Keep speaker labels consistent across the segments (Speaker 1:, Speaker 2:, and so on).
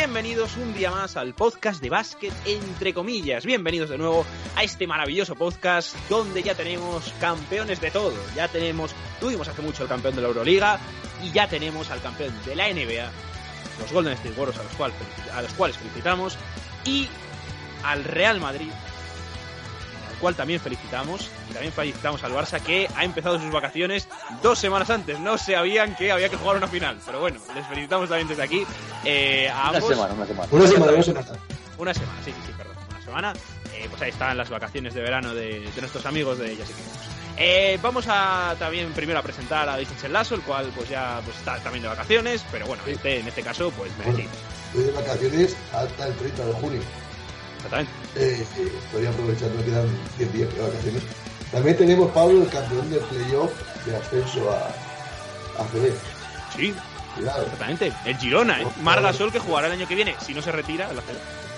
Speaker 1: Bienvenidos un día más al podcast de básquet entre comillas. Bienvenidos de nuevo a este maravilloso podcast donde ya tenemos campeones de todo. Ya tenemos, tuvimos hace mucho el campeón de la Euroliga y ya tenemos al campeón de la NBA, los Golden State Warriors a los cuales, felicitamos y al Real Madrid cual también felicitamos y también felicitamos al Barça que ha empezado sus vacaciones dos semanas antes. No sabían que había que jugar una final, pero bueno, les felicitamos también desde aquí. eh, a
Speaker 2: Una
Speaker 1: ambos.
Speaker 2: semana, una semana.
Speaker 3: Una semana, una semana.
Speaker 1: Una semana, sí, sí, sí, perdón. Una semana. Eh, pues ahí están las vacaciones de verano de, de nuestros amigos de Ya sé que vamos. Eh, vamos a también primero a presentar a Vicente Lasso, el cual pues ya pues, está también de vacaciones, pero bueno, este, en este caso pues merecido.
Speaker 3: Estoy de vacaciones hasta el 30 de junio.
Speaker 1: Exactamente.
Speaker 3: Eh, eh, estoy aprovechando, me quedan 10 días de vacaciones. También tenemos, Pablo, el campeón de playoff de ascenso a, a CB.
Speaker 1: Sí,
Speaker 3: Cuidado,
Speaker 1: exactamente. El Girona, ¿eh? Margasol que jugará el año que viene, si no se retira, la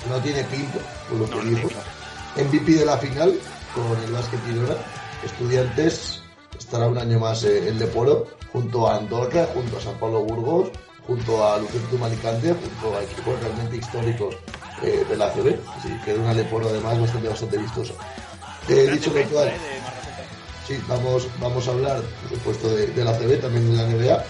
Speaker 3: no tiene pinta, por lo
Speaker 1: No,
Speaker 3: que
Speaker 1: no
Speaker 3: MVP de la final con el básquet Girona. Estudiantes estará un año más eh, en Leporo, junto a Andorra, junto a San Pablo Burgos, junto a Lucentum Alicante, junto a equipos realmente históricos eh, de la ACB. Así que una Leporo además bastante, bastante vistosa. Eh,
Speaker 1: Gran
Speaker 3: dicho
Speaker 1: ¿eh? también.
Speaker 3: Sí, vamos, vamos a hablar, por supuesto, de, la CB, también de la NBA.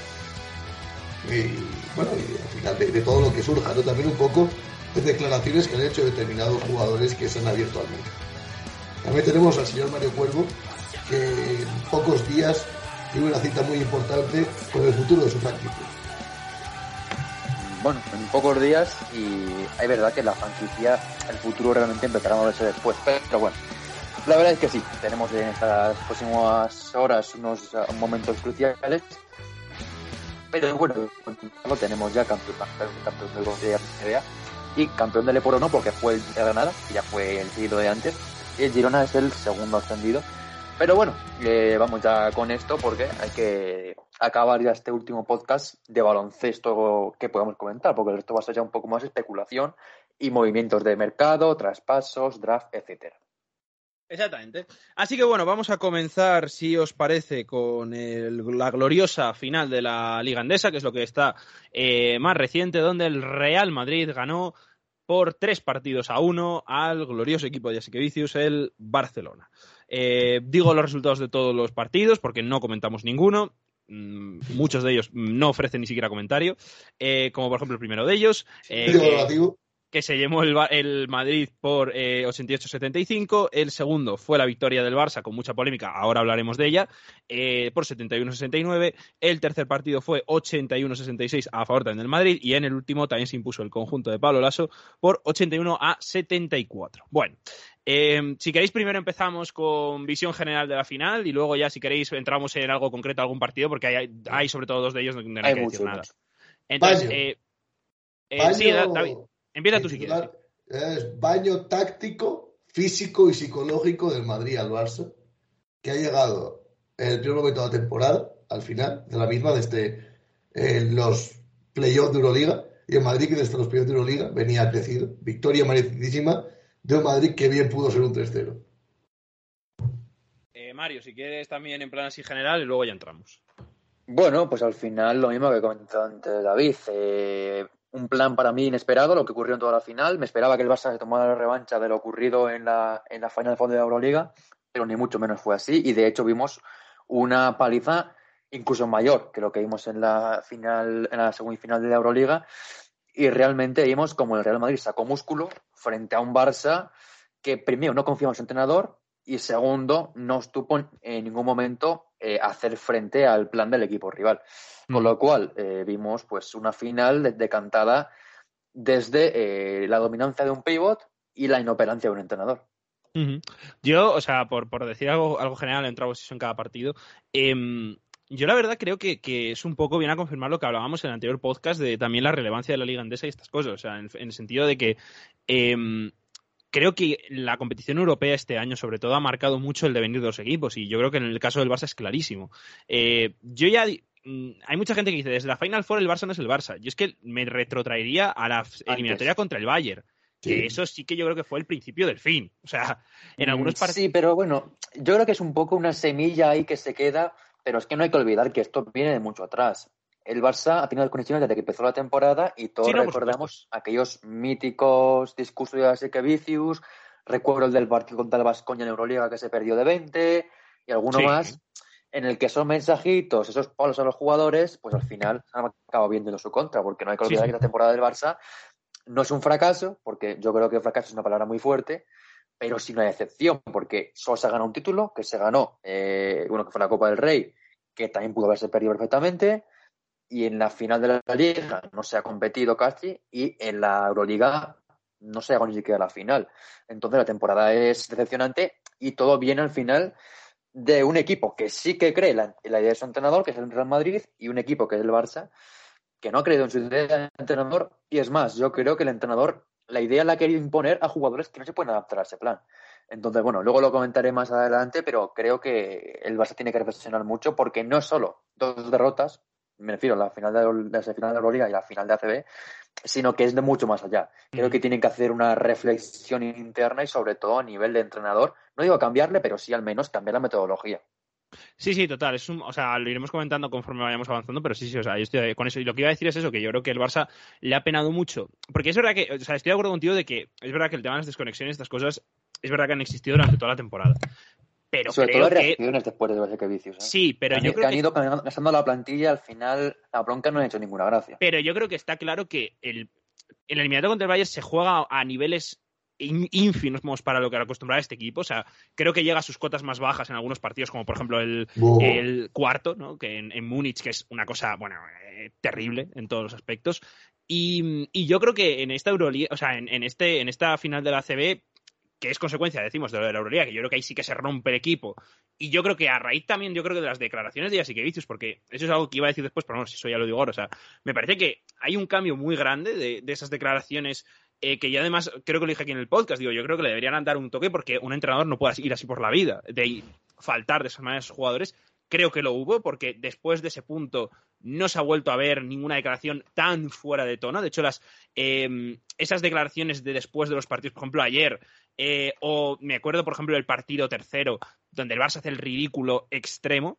Speaker 3: Y bueno, y al final de, de todo lo que surja, ¿no? También un poco de declaraciones que han hecho determinados jugadores que se han abierto al mundo. También tenemos al señor Mario Cuervo, que en pocos días tiene una cita muy importante con el futuro de su franquicia.
Speaker 2: Bueno, en pocos días y es verdad que la franquicia, el futuro realmente empezará a moverse después, pero bueno, la verdad es que sí, tenemos en estas próximas horas unos uh, momentos cruciales, pero bueno, lo tenemos ya campeón, campeón del de y campeón del Eporo no, porque fue el de Granada, ya fue el siglo de antes, y el Girona es el segundo ascendido. Pero bueno, eh, vamos ya con esto porque hay que acabar ya este último podcast de baloncesto que podamos comentar, porque el resto va a ser ya un poco más especulación y movimientos de mercado, traspasos, draft, etcétera.
Speaker 1: Exactamente. Así que bueno, vamos a comenzar, si os parece, con el- la gloriosa final de la Liga Andesa, que es lo que está eh, más reciente, donde el Real Madrid ganó por tres partidos a uno al glorioso equipo de Jessica Vicius, el Barcelona. Eh, digo los resultados de todos los partidos porque no comentamos ninguno. Mm, Muchos de ellos no ofrecen ni siquiera comentario, eh, como por ejemplo el primero de ellos, eh, que- que se llevó el, Madrid por eh, 88-75. El segundo fue la victoria del Barça con mucha polémica, ahora hablaremos de ella, eh, por 71-69. El tercer partido fue 81-66 a favor también del Madrid y en el último también se impuso el conjunto de Pablo Lasso por 81 a 74. Bueno. eh, si queréis, primero empezamos con visión general de la final y luego ya, si queréis, entramos en algo concreto, algún partido, porque hay, hay sobre todo dos de ellos donde no hay,
Speaker 2: Hay
Speaker 1: que
Speaker 2: mucho,
Speaker 1: decir nada. Entonces, eh, eh, sí, Da- David, empieza tú si quieres.
Speaker 3: titular Es baño táctico, físico y psicológico del Madrid al Barça, que ha llegado en el primer momento de la temporada, al final de la misma, desde eh, los playoffs de Euroliga, y el Madrid que desde los playoffs de Euroliga venía crecido. Victoria merecidísima de un Madrid que bien pudo ser un 3-0.
Speaker 1: Eh, Mario, si quieres también en plan así general y luego ya entramos.
Speaker 2: Bueno, pues al final lo mismo que comentó antes David. eh, un plan para mí inesperado, lo que ocurrió en toda la final. Me esperaba que el Barça se tomara la revancha de lo ocurrido en la, en la final de fondo de la Euroliga, pero ni mucho menos fue así. Y de hecho vimos una paliza incluso mayor que lo que vimos en la final, en la semifinal de la Euroliga. Y realmente vimos como el Real Madrid sacó músculo frente a un Barça que primero no confiaba en su entrenador y segundo no estuvo en ningún momento eh, hacer frente al plan del equipo rival. Con lo cual eh, vimos pues una final decantada desde la dominancia de un pivot y la inoperancia de un entrenador.
Speaker 1: Yo, o sea, por, por decir algo, algo general, entramos en cada partido. Em, yo la verdad creo que, es un poco bien a confirmar lo que hablábamos en el anterior podcast de también la relevancia de la liga andesa y estas cosas. O sea, en, el sentido de que em, creo que la competición europea este año, sobre todo, ha marcado mucho el devenir de los equipos. Y yo creo que en el caso del Barça es clarísimo. Eh, yo ya mm, hay mucha gente que dice, desde la Final Four el Barça no es el Barça. Yo es que me retrotraería a la eliminatoria contra el Bayern. Que eso sí que yo creo que fue el principio del fin. O sea, en algunos partidos.
Speaker 2: Sí, pero bueno, yo creo que es un poco una semilla ahí que se queda, pero es que no hay que olvidar que esto viene de mucho atrás. El Barça ha tenido condiciones desde que empezó la temporada y todos recordamos aquellos míticos discursos de Aseke Vicius, recuerdo el del partido contra el Vascoña en Euroliga que se perdió de 20 y alguno más en el que esos mensajitos, esos palos a los jugadores, pues al final han acabado viendo en su contra, porque no hay que olvidar que la temporada del Barça no es un fracaso, porque yo creo que fracaso es una palabra muy fuerte, pero sí una excepción, porque solo se ha ganado un título, que se ganó, eh, uno que fue la Copa del Rey, que también pudo haberse perdido perfectamente, y en la final de la Liga no se ha competido casi, y en la Euroliga no se ha ganado ni siquiera la final. Entonces la temporada es decepcionante y todo viene al final de un equipo que sí que cree la, la idea de su entrenador, que es el Real Madrid, y un equipo que es el Barça, que no ha creído en su idea de entrenador. Y es más, yo creo que el entrenador, la idea la ha querido imponer a jugadores que no se pueden adaptar a ese plan. Entonces, bueno, luego lo comentaré más adelante, pero creo que el Barça tiene que reflexionar mucho porque no es solo dos derrotas, me refiero a la final de, la final de la Liga y la final de ACB, sino que es de mucho más allá. Creo que tienen que hacer una reflexión interna y sobre todo a nivel de entrenador. No digo cambiarle, pero sí al menos cambiar la metodología.
Speaker 1: Sí, sí, total. Es un, o sea, lo iremos comentando conforme vayamos avanzando, pero sí, sí, o sea, yo estoy con eso. Y lo que iba a decir es eso, que yo creo que el Barça le ha penado mucho. Porque es verdad que, o sea, estoy de acuerdo contigo de que es verdad que el tema de las desconexiones, estas cosas, es verdad que han existido durante toda la temporada. Pero
Speaker 2: Sobre
Speaker 1: creo
Speaker 2: todo las reacciones después de los vicios. ¿eh?
Speaker 1: Sí, pero yo
Speaker 2: que
Speaker 1: creo
Speaker 2: han ido gastando la plantilla al final la bronca no ha hecho ninguna gracia.
Speaker 1: Pero yo creo que está claro que el, el eliminatorio contra el Bayern se juega a niveles ínfimos para lo que acostumbraba este equipo. O sea, creo que llega a sus cotas más bajas en algunos partidos, como por ejemplo el, el cuarto, ¿no? que en, en, Múnich, que es una cosa, bueno, eh, terrible en todos los aspectos. Y, y, yo creo que en esta Euroliga, o sea, en, en, este, en esta final de la CB, que es consecuencia, decimos, de, de la Euroliga, que yo creo que ahí sí que se rompe el equipo. Y yo creo que a raíz también, yo creo que de las declaraciones de Vicius, porque eso es algo que iba a decir después, pero no, si eso ya lo digo ahora, o sea, me parece que hay un cambio muy grande de, esas declaraciones eh, que ya además creo que lo dije aquí en el podcast, digo, yo creo que le deberían dar un toque porque un entrenador no puede ir así por la vida, de faltar de esa manera a sus jugadores. Creo que lo hubo porque después de ese punto no se ha vuelto a ver ninguna declaración tan fuera de tono. De hecho, las, em, esas declaraciones de después de los partidos, por ejemplo, ayer, eh, o me acuerdo, por ejemplo, del partido tercero, donde el Barça hace el ridículo extremo,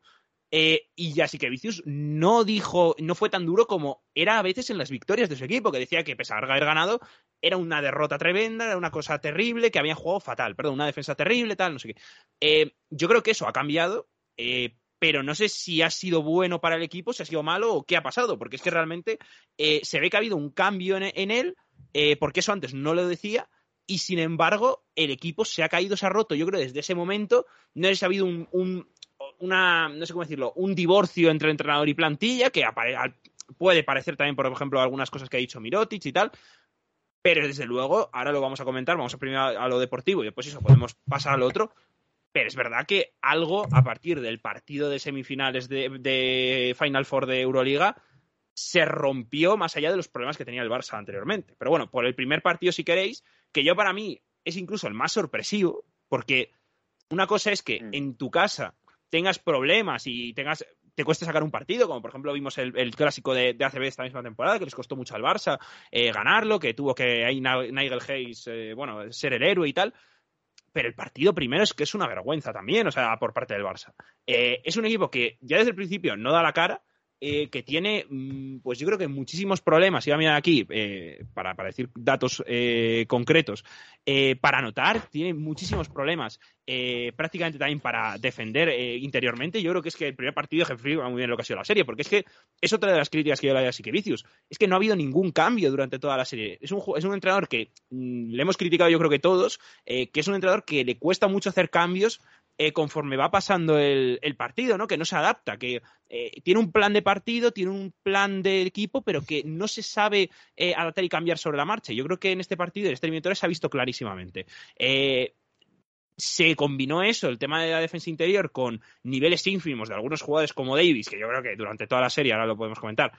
Speaker 1: eh, y ya sí que Vicius no dijo, no fue tan duro como era a veces en las victorias de su equipo, que decía que pese a haber ganado, era una derrota tremenda, era una cosa terrible, que habían jugado fatal, perdón, una defensa terrible, tal, no sé qué. Eh, yo creo que eso ha cambiado, eh, pero no sé si ha sido bueno para el equipo, si ha sido malo o qué ha pasado, porque es que realmente se ve que ha habido un cambio en, él, porque eso antes no lo decía, y sin embargo el equipo se ha caído, se ha roto. Yo creo desde ese momento no ha habido un, una, no sé cómo decirlo, un divorcio entre entrenador y plantilla, que puede parecer también, por ejemplo, algunas cosas que ha dicho Mirotic y tal, pero desde luego, ahora lo vamos a comentar, vamos a primero a lo deportivo y después eso podemos pasar al otro. Pero es verdad que algo a partir del partido de semifinales de, de Final Four de Euroliga se rompió más allá de los problemas que tenía el Barça anteriormente. Pero bueno, por el primer partido, si queréis, que yo para mí es incluso el más sorpresivo, porque una cosa es que mm. en tu casa tengas problemas y tengas te cueste sacar un partido, como por ejemplo vimos el, clásico de, de, ACB esta misma temporada, que les costó mucho al Barça eh, ganarlo, que tuvo que ahí Nigel Hayes, eh, bueno, ser el héroe y tal. Pero el partido primero es que es una vergüenza también, o sea, por parte del Barça. Eh, es un equipo que ya desde el principio no da la cara, eh, que tiene, mm, pues yo creo que muchísimos problemas, iba a mirar aquí eh, para, para, decir datos eh, concretos, para anotar, tiene muchísimos problemas, prácticamente también para defender interiormente. Yo creo que es que el primer partido ejemplifica muy bien lo que ha sido la serie, porque es que es otra de las críticas que yo le doy a Siquevicius, es que no ha habido ningún cambio durante toda la serie. Es un, es un entrenador que mm, le hemos criticado yo creo que todos, que es un entrenador que le cuesta mucho hacer cambios eh, conforme va pasando el, partido, ¿no? Que no se adapta, que eh, tiene un plan de partido, tiene un plan de equipo, pero que no se sabe eh, adaptar y cambiar sobre la marcha. Yo creo que en este partido, en este eliminatorio, se ha visto clarísimamente. se combinó eso, el tema de la defensa interior, con niveles ínfimos de algunos jugadores como Davis, que yo creo que durante toda la serie, ahora lo podemos comentar,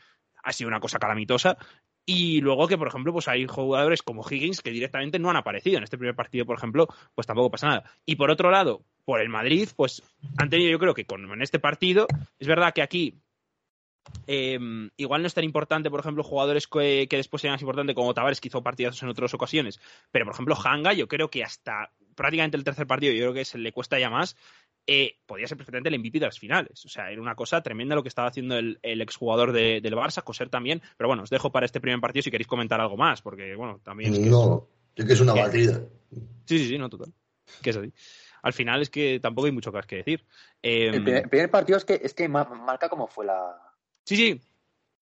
Speaker 1: ha sido una cosa calamitosa. Y luego que, por ejemplo, pues hay jugadores como Higgins que directamente no han aparecido. En este primer partido, por ejemplo, pues tampoco pasa nada. Y por otro lado, por el Madrid, pues han tenido, yo creo que con, en este partido, es verdad que aquí em, igual no es tan importante, por ejemplo, jugadores que, después sean más importantes como Tavares, que hizo partidazos en otras ocasiones. Pero, por ejemplo, Hanga, yo creo que hasta prácticamente el tercer partido, yo creo que se le cuesta ya más eh, podía ser perfectamente el MVP de las finales. O sea, era una cosa tremenda lo que estaba haciendo el, exjugador del Barça, Coser también. Pero bueno, os dejo para este primer partido si queréis comentar algo más, porque bueno, también.
Speaker 3: Es que no, es, que es una batida.
Speaker 1: Sí, sí, sí, no, total. Que es así. Al final es que tampoco hay mucho más que decir.
Speaker 2: el, em, primer, partido es que, es que marca como fue la.
Speaker 1: Sí, sí.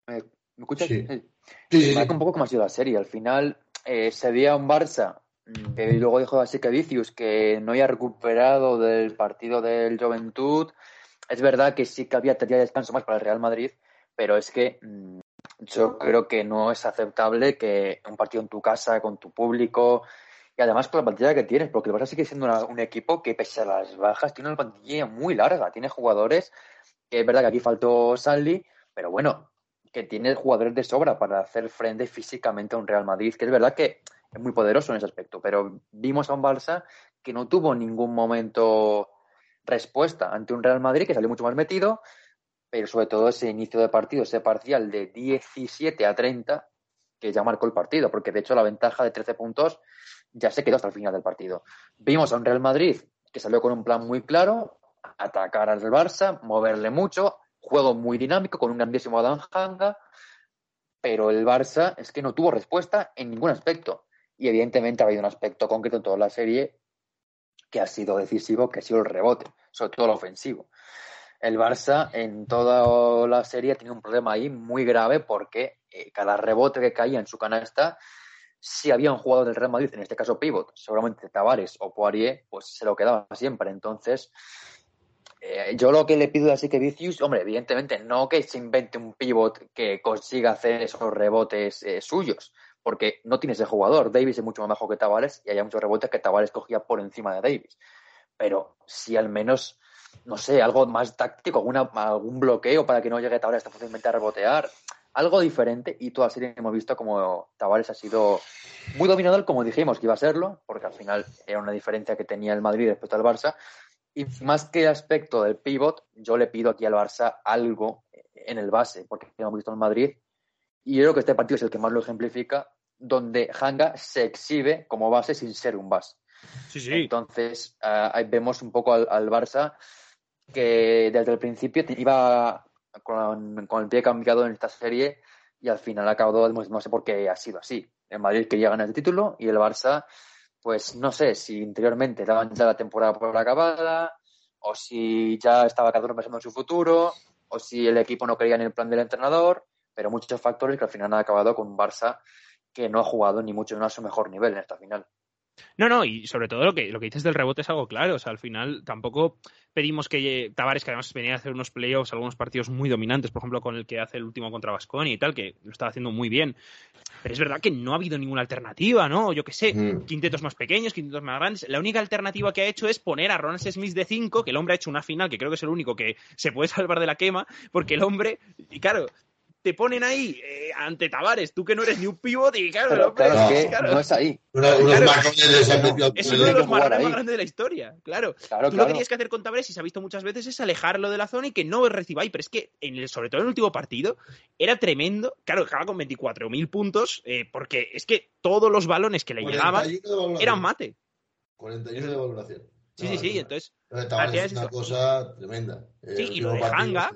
Speaker 2: ¿Me, escuchas? Sí. Marca un poco como ha sido la serie. Al final eh, se veía un Barça y luego dijo así que Vicius que no había recuperado del partido del Juventud. Es verdad que sí que había tenido descanso más para el Real Madrid, pero es que mm, yo creo que no es aceptable que un partido en tu casa, con tu público, y además con la plantilla que tienes, porque el Barça sigue siendo un equipo que, pese a las bajas, tiene una plantilla muy larga. Tiene jugadores, que es verdad que aquí faltó Sanli, pero bueno, que tiene jugadores de sobra para hacer frente físicamente a un Real Madrid, que es verdad que es muy poderoso en ese aspecto. Pero vimos a un Barça que no tuvo ningún momento respuesta ante un Real Madrid que salió mucho más metido, pero sobre todo ese inicio de partido, ese parcial de 17 a 30, que ya marcó el partido, porque de hecho la ventaja de 13 puntos ya se quedó hasta el final del partido. Vimos a un Real Madrid que salió con un plan muy claro, atacar al Barça, moverle mucho, juego muy dinámico con un grandísimo Adam Hanga, pero el Barça es que no tuvo respuesta en ningún aspecto. Y evidentemente ha habido un aspecto concreto en toda la serie que ha sido decisivo, que ha sido el rebote, sobre todo el ofensivo. El Barça en toda la serie tiene un problema ahí muy grave porque eh, cada rebote que caía en su canasta, si había un jugador del Real Madrid, en este caso Pivot, seguramente Tavares o Poirier, pues se lo quedaba siempre. Entonces, eh, yo lo que le pido así que Vicius, hombre, evidentemente no que se invente un pivot que consiga hacer esos rebotes eh, suyos, porque no tiene ese jugador. Davis es mucho más bajo que Tavares y hay muchos rebotes que Tavares cogía por encima de Davis. Pero si al menos, no sé, algo más táctico, algún bloqueo para que no llegue Tavares tan fácilmente a rebotear, algo diferente. Y toda la serie hemos visto como Tavares ha sido muy dominador, como dijimos que iba a serlo, porque al final era una diferencia que tenía el Madrid respecto al Barça. Y más que aspecto del pivot, yo le pido aquí al Barça algo en el base, porque hemos visto en Madrid. Y yo creo que este partido es el que más lo ejemplifica, donde Hanga se exhibe como base sin ser un base.
Speaker 1: Sí, sí.
Speaker 2: Entonces, uh, ahí vemos un poco al, Barça que desde el principio iba con, con, el pie cambiado en esta serie y al final ha acabado, no sé por qué ha sido así. El Madrid quería ganar el título y el Barça, pues no sé si interiormente daban ya la temporada por acabada o si ya estaba cada uno pensando en su futuro o si el equipo no creía en el plan del entrenador, pero muchos factores que al final han acabado con un Barça que no ha jugado ni mucho menos a su mejor nivel en esta final.
Speaker 1: No, no, y sobre todo lo que, lo que dices del rebote es algo claro. O sea, al final tampoco pedimos que Tavares, que además venía a hacer unos playoffs, algunos partidos muy dominantes, por ejemplo, con el que hace el último contra Vasconi y tal, que lo estaba haciendo muy bien. Pero es verdad que no ha habido ninguna alternativa, ¿no? Yo qué sé, quintetos más pequeños, quintetos más grandes. La única alternativa que ha hecho es poner a Ronald Smith de 5, que el hombre ha hecho una final, que creo que es el único que se puede salvar de la quema, porque el hombre, y claro, te ponen ahí eh, ante Tavares, tú que no eres ni un pivot y claro,
Speaker 2: claro, es que no es ahí.
Speaker 1: es uno de los marrones más grandes de la historia, claro. tú lo que tienes que hacer con Tavares, y se ha visto muchas veces, es alejarlo de la zona y que no reciba ahí, pero es que en el, sobre todo en el último partido era tremendo, claro, dejaba con 24.000 puntos, eh, porque es que todos los balones que le llegaban eran mate.
Speaker 3: 41 de valoración.
Speaker 1: Sí, sí, sí, entonces...
Speaker 3: es una cosa tremenda.
Speaker 1: Sí, y lo de Hanga,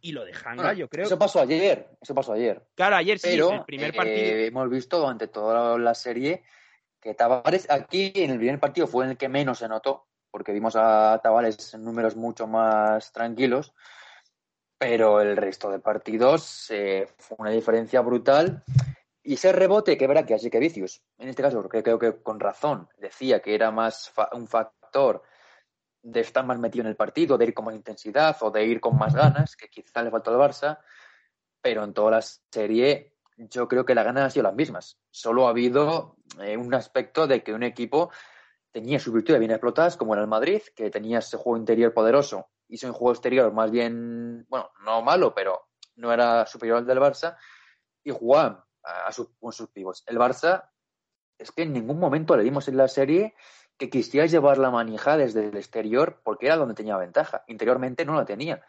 Speaker 1: y lo de Hanga, yo creo.
Speaker 2: Eso pasó ayer, eso pasó ayer.
Speaker 1: Claro, ayer sí, Pero, el primer partido.
Speaker 2: Eh, hemos visto durante toda la serie que Tavares aquí en el primer partido fue en el que menos se notó, porque vimos a Tavares en números mucho más tranquilos, pero el resto de partidos eh, fue una diferencia brutal. Y ese rebote que verá que así que Vicius, en este caso, porque creo que con razón decía que era más un factor de estar más metido en el partido, de ir con más intensidad o de ir con más ganas, que quizá le faltó al Barça, pero en toda la serie yo creo que las ganas han sido las mismas. Solo ha habido eh, un aspecto de que un equipo tenía sus virtudes bien explotadas, como era el Madrid, que tenía ese juego interior poderoso, hizo un juego exterior más bien, bueno, no malo, pero no era superior al del Barça, y jugaban a, sus, con sus pibos. El Barça es que en ningún momento le dimos en la serie que quisiera llevar la manija desde el exterior porque era donde tenía ventaja. Interiormente no la tenía.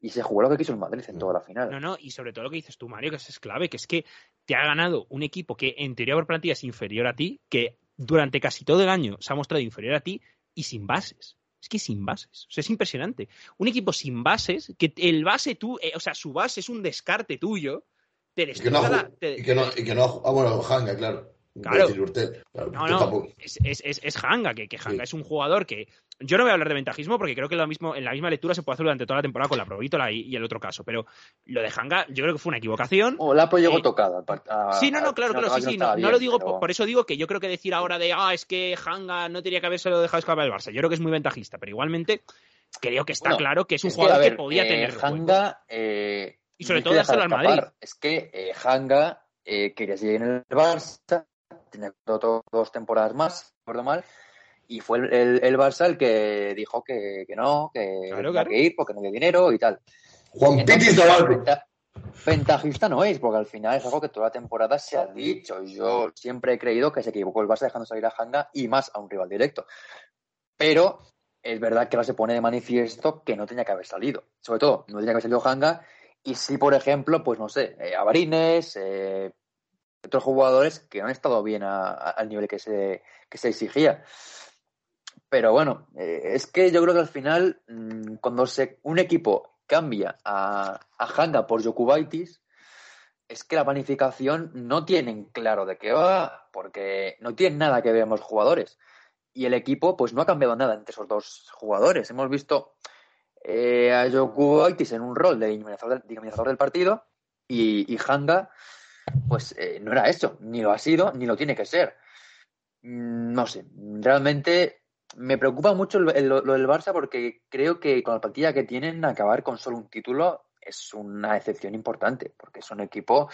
Speaker 2: Y se jugó lo que quiso el Madrid en toda la final.
Speaker 1: No, no, y sobre todo lo que dices tú, Mario, que es clave, que es que te ha ganado un equipo que en teoría por plantilla es inferior a ti, que durante casi todo el año se ha mostrado inferior a ti y sin bases. Es que sin bases. O sea, es impresionante. Un equipo sin bases, que el base tú, eh, o sea, su base es un descarte tuyo, te
Speaker 3: y que, no, y, que no, y que no, ah, bueno, Hanga, claro.
Speaker 1: Claro. no, no, es, es, es, Hanga, que, que Hanga es un jugador que. Yo no voy a hablar de ventajismo porque creo que lo mismo, en la misma lectura se puede hacer durante toda la temporada con la Provítola y, el otro caso. Pero lo de Hanga, yo creo que fue una equivocación.
Speaker 2: O la Pro llegó tocada.
Speaker 1: sí, no, no, claro, claro, sí, sí. No, lo digo, por, eso digo que yo creo que decir ahora de, ah, es que Hanga no tenía que haberse dejado escapar el Barça. Yo creo que es muy ventajista, pero igualmente creo que está claro que es un jugador que, podía eh, tener.
Speaker 2: Hanga. Eh,
Speaker 1: y sobre todo dárselo al Madrid.
Speaker 2: Es que eh, Hanga quería seguir en el Barça tenía dos temporadas más, recuerdo mal, y fue el, el, Barça el que dijo que, que no, que
Speaker 1: claro,
Speaker 2: que ir porque no había dinero y tal.
Speaker 3: Juan Pitis
Speaker 2: Ventajista no es, porque al final es algo que toda la temporada se ha dicho. Yo siempre he creído que se equivocó el Barça dejando salir a Hanga y más a un rival directo. Pero es verdad que ahora se pone de manifiesto que no tenía que haber salido. Sobre todo, no tenía que haber salido Hanga. Y sí, por ejemplo, pues no sé, eh, Avarines, eh, otros jugadores que han estado bien al nivel que se, que se exigía. Pero bueno, eh, es que yo creo que al final, mm, cuando se, un equipo cambia a, a Hanga por Jokubaitis, es que la planificación no tienen claro de qué va, porque no tienen nada que ver los jugadores. Y el equipo, pues no ha cambiado nada entre esos dos jugadores. Hemos visto eh, a Jokubaitis en un rol de dinamizador del, partido y, y Hanga pues eh, no era eso, ni lo ha sido, ni lo tiene que ser. Mm, no sé, realmente me preocupa mucho lo, del Barça porque creo que con la plantilla que tienen, acabar con solo un título es una excepción importante, porque es un equipo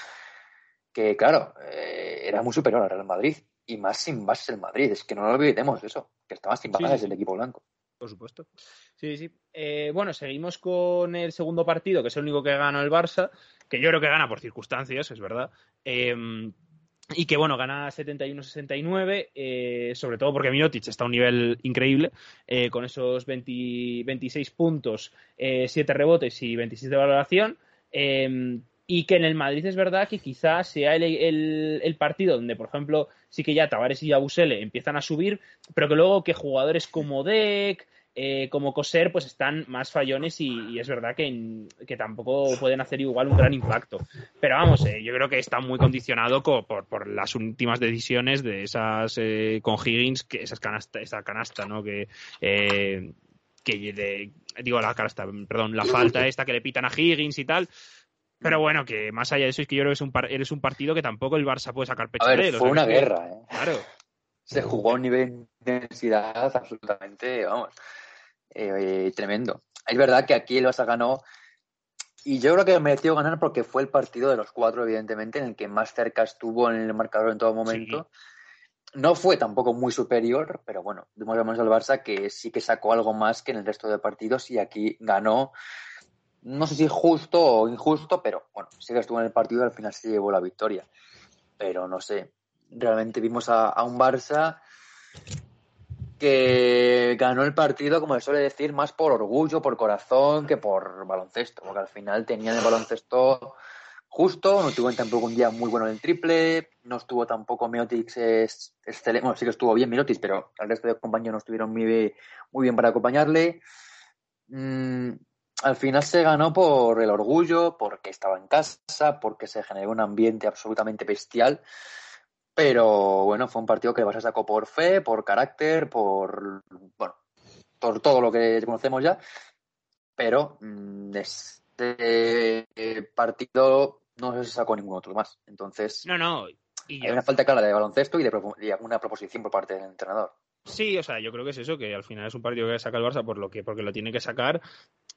Speaker 2: que, claro, eh, era muy superior al Real Madrid y más sin bases el Madrid. Es que no lo olvidemos eso, que estaba sin bases el equipo blanco.
Speaker 1: Por supuesto. Sí, sí. Eh, bueno, seguimos con el segundo partido, que es el único que gana el Barça, que yo creo que gana por circunstancias, es verdad. Em, y que bueno, gana 71-69, eh, sobre todo porque Mirotic está a un nivel increíble, eh, con esos 26 puntos, 7 rebotes y 26 de valoración. Em, y que en el Madrid es verdad que quizás sea el, partido donde, por ejemplo, sí que ya Tavares y Abusele empiezan a subir, pero que luego que jugadores como Deck, eh, como Coser, pues están más fallones y, es verdad que, que, tampoco pueden hacer igual un gran impacto. Pero vamos, eh, yo creo que está muy condicionado por, por, las últimas decisiones de esas eh, con Higgins, que esas canasta, esa canasta, ¿no? Que, que digo la canasta, perdón, la falta esta que le pitan a Higgins y tal. Pero bueno, que más allá de eso es que yo creo que es un, eres un partido que tampoco el Barça puede sacar pecho
Speaker 2: a ver, Fue una guerra, ¿eh?
Speaker 1: Claro.
Speaker 2: Se jugó a un nivel de intensidad absolutamente, vamos, eh, tremendo. Es verdad que aquí el Barça ganó y yo creo que mereció ganar porque fue el partido de los cuatro, evidentemente, en el que más cerca estuvo en el marcador en todo momento. No fue tampoco muy superior, pero bueno, menos al Barça que sí que sacó algo más que en el resto de partidos y aquí ganó. No sé si justo o injusto, pero bueno, sí que estuvo en el partido y al final se llevó la victoria. Pero no sé, realmente vimos a, a un Barça que ganó el partido, como se suele decir, más por orgullo, por corazón, que por baloncesto, porque al final tenían el baloncesto justo, no tuvo tampoco un día muy bueno en el triple, no estuvo tampoco Miotic excelente, bueno, sí que estuvo bien pero el resto de compañeros no estuvieron muy, muy bien para acompañarle. Mm, al final se ganó por el orgullo, porque estaba en casa, porque se generó un ambiente absolutamente bestial pero bueno, fue un partido que Barça sacó por fe, por carácter, por bueno, por todo lo que conocemos ya. Pero mm, este partido no se sacó ningún otro más. Entonces,
Speaker 1: no, no.
Speaker 2: hay una falta clara de baloncesto y de, una proposición por parte del entrenador.
Speaker 1: Sí, o sea, yo creo que es eso, que al final es un partido que saca el Barça por lo que, porque lo tiene que sacar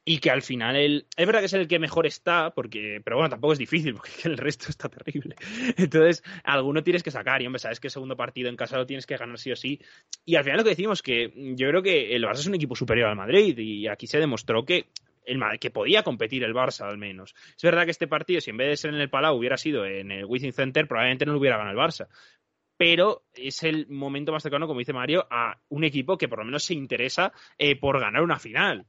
Speaker 1: y que al final él, es verdad que es el que mejor está, porque, pero bueno, tampoco es difícil, porque el resto está terrible. Entonces, alguno tienes que sacar, y hombre, sabes que el segundo partido en casa lo tienes que ganar sí o sí. Y al final lo que decimos que yo creo que el Barça es un equipo superior al Madrid, y aquí se demostró que el, que podía competir el Barça al menos. Es verdad que este partido, si en vez de ser en el Palau hubiera sido en el Wizzing Center, probablemente no lo hubiera ganado el Barça pero es el momento más cercano, como dice Mario, a un equipo que por lo menos se interesa eh, por ganar una final.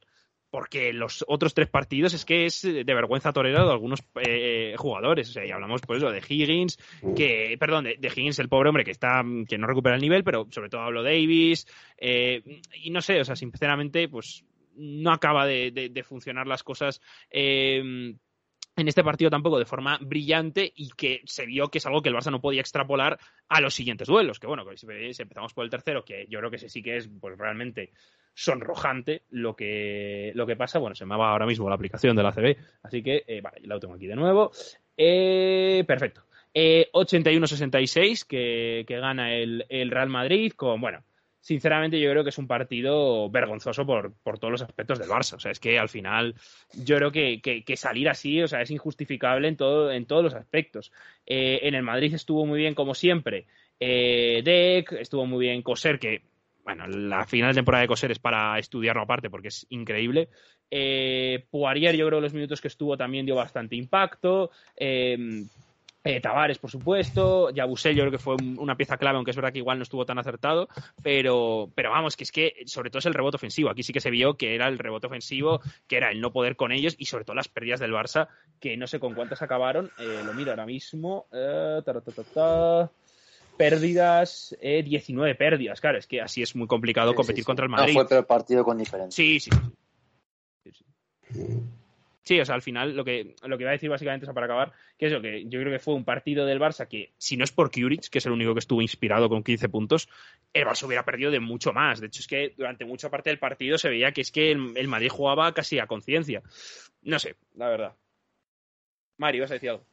Speaker 1: Porque los otros tres partidos es que es de vergüenza torera de algunos eh, jugadores. O sea, y hablamos pues de Higgins, que, perdón, de, Higgins, el pobre hombre que está, que no recupera el nivel, pero sobre todo hablo Davis. Eh, y no sé, o sea, sinceramente, pues no acaba de, funcionar las cosas en este partido tampoco de forma brillante y que se vio que es algo que el Barça no podía extrapolar a los siguientes duelos. Que bueno, si empezamos por el tercero, que yo creo que ese sí que es pues realmente sonrojante lo que, lo que pasa. Bueno, se me va ahora mismo la aplicación de la CB, así que eh, vale, la tengo aquí de nuevo. Eh, perfecto. 81-66 eh, que, que, gana el, el Real Madrid con, bueno, sinceramente yo creo que es un partido vergonzoso por, todos los aspectos del Barça. O sea, es que al final yo creo que, salir así, o sea, es injustificable en, todo, en todos los aspectos. Eh, en el Madrid estuvo muy bien, como siempre, eh, Deck, estuvo muy bien Coser, que, bueno, la final de temporada de Coser es para estudiarlo aparte porque es increíble. Eh, Poirier, yo creo que los minutos que estuvo también dio bastante impacto. Eh, eh, Tavares, por supuesto. Yabusel, yo creo que fue una pieza clave, aunque es verdad que igual no estuvo tan acertado. Pero, pero vamos, que es que sobre todo es el rebote ofensivo. Aquí sí que se vio que era el rebote ofensivo, que era el no poder con ellos y sobre todo las pérdidas del Barça, que no sé con cuántas acabaron. Eh, lo miro ahora mismo. Eh, pérdidas, 19 pérdidas. Claro, es que así es muy complicado competir contra el Madrid.
Speaker 2: No fue el partido con diferencia.
Speaker 1: Sí, sí. sí, sí. Sí, o sea, al final lo que, lo que iba a decir básicamente es para acabar, que es lo que yo creo que fue un partido del Barça que, si no es por Kuric, que es el único que estuvo inspirado con 15 puntos, el Barça hubiera perdido de mucho más. De hecho, es que durante mucha parte del partido se veía que es que el, Madrid jugaba casi a conciencia. No sé, la verdad. Mario, ¿vas a decir algo?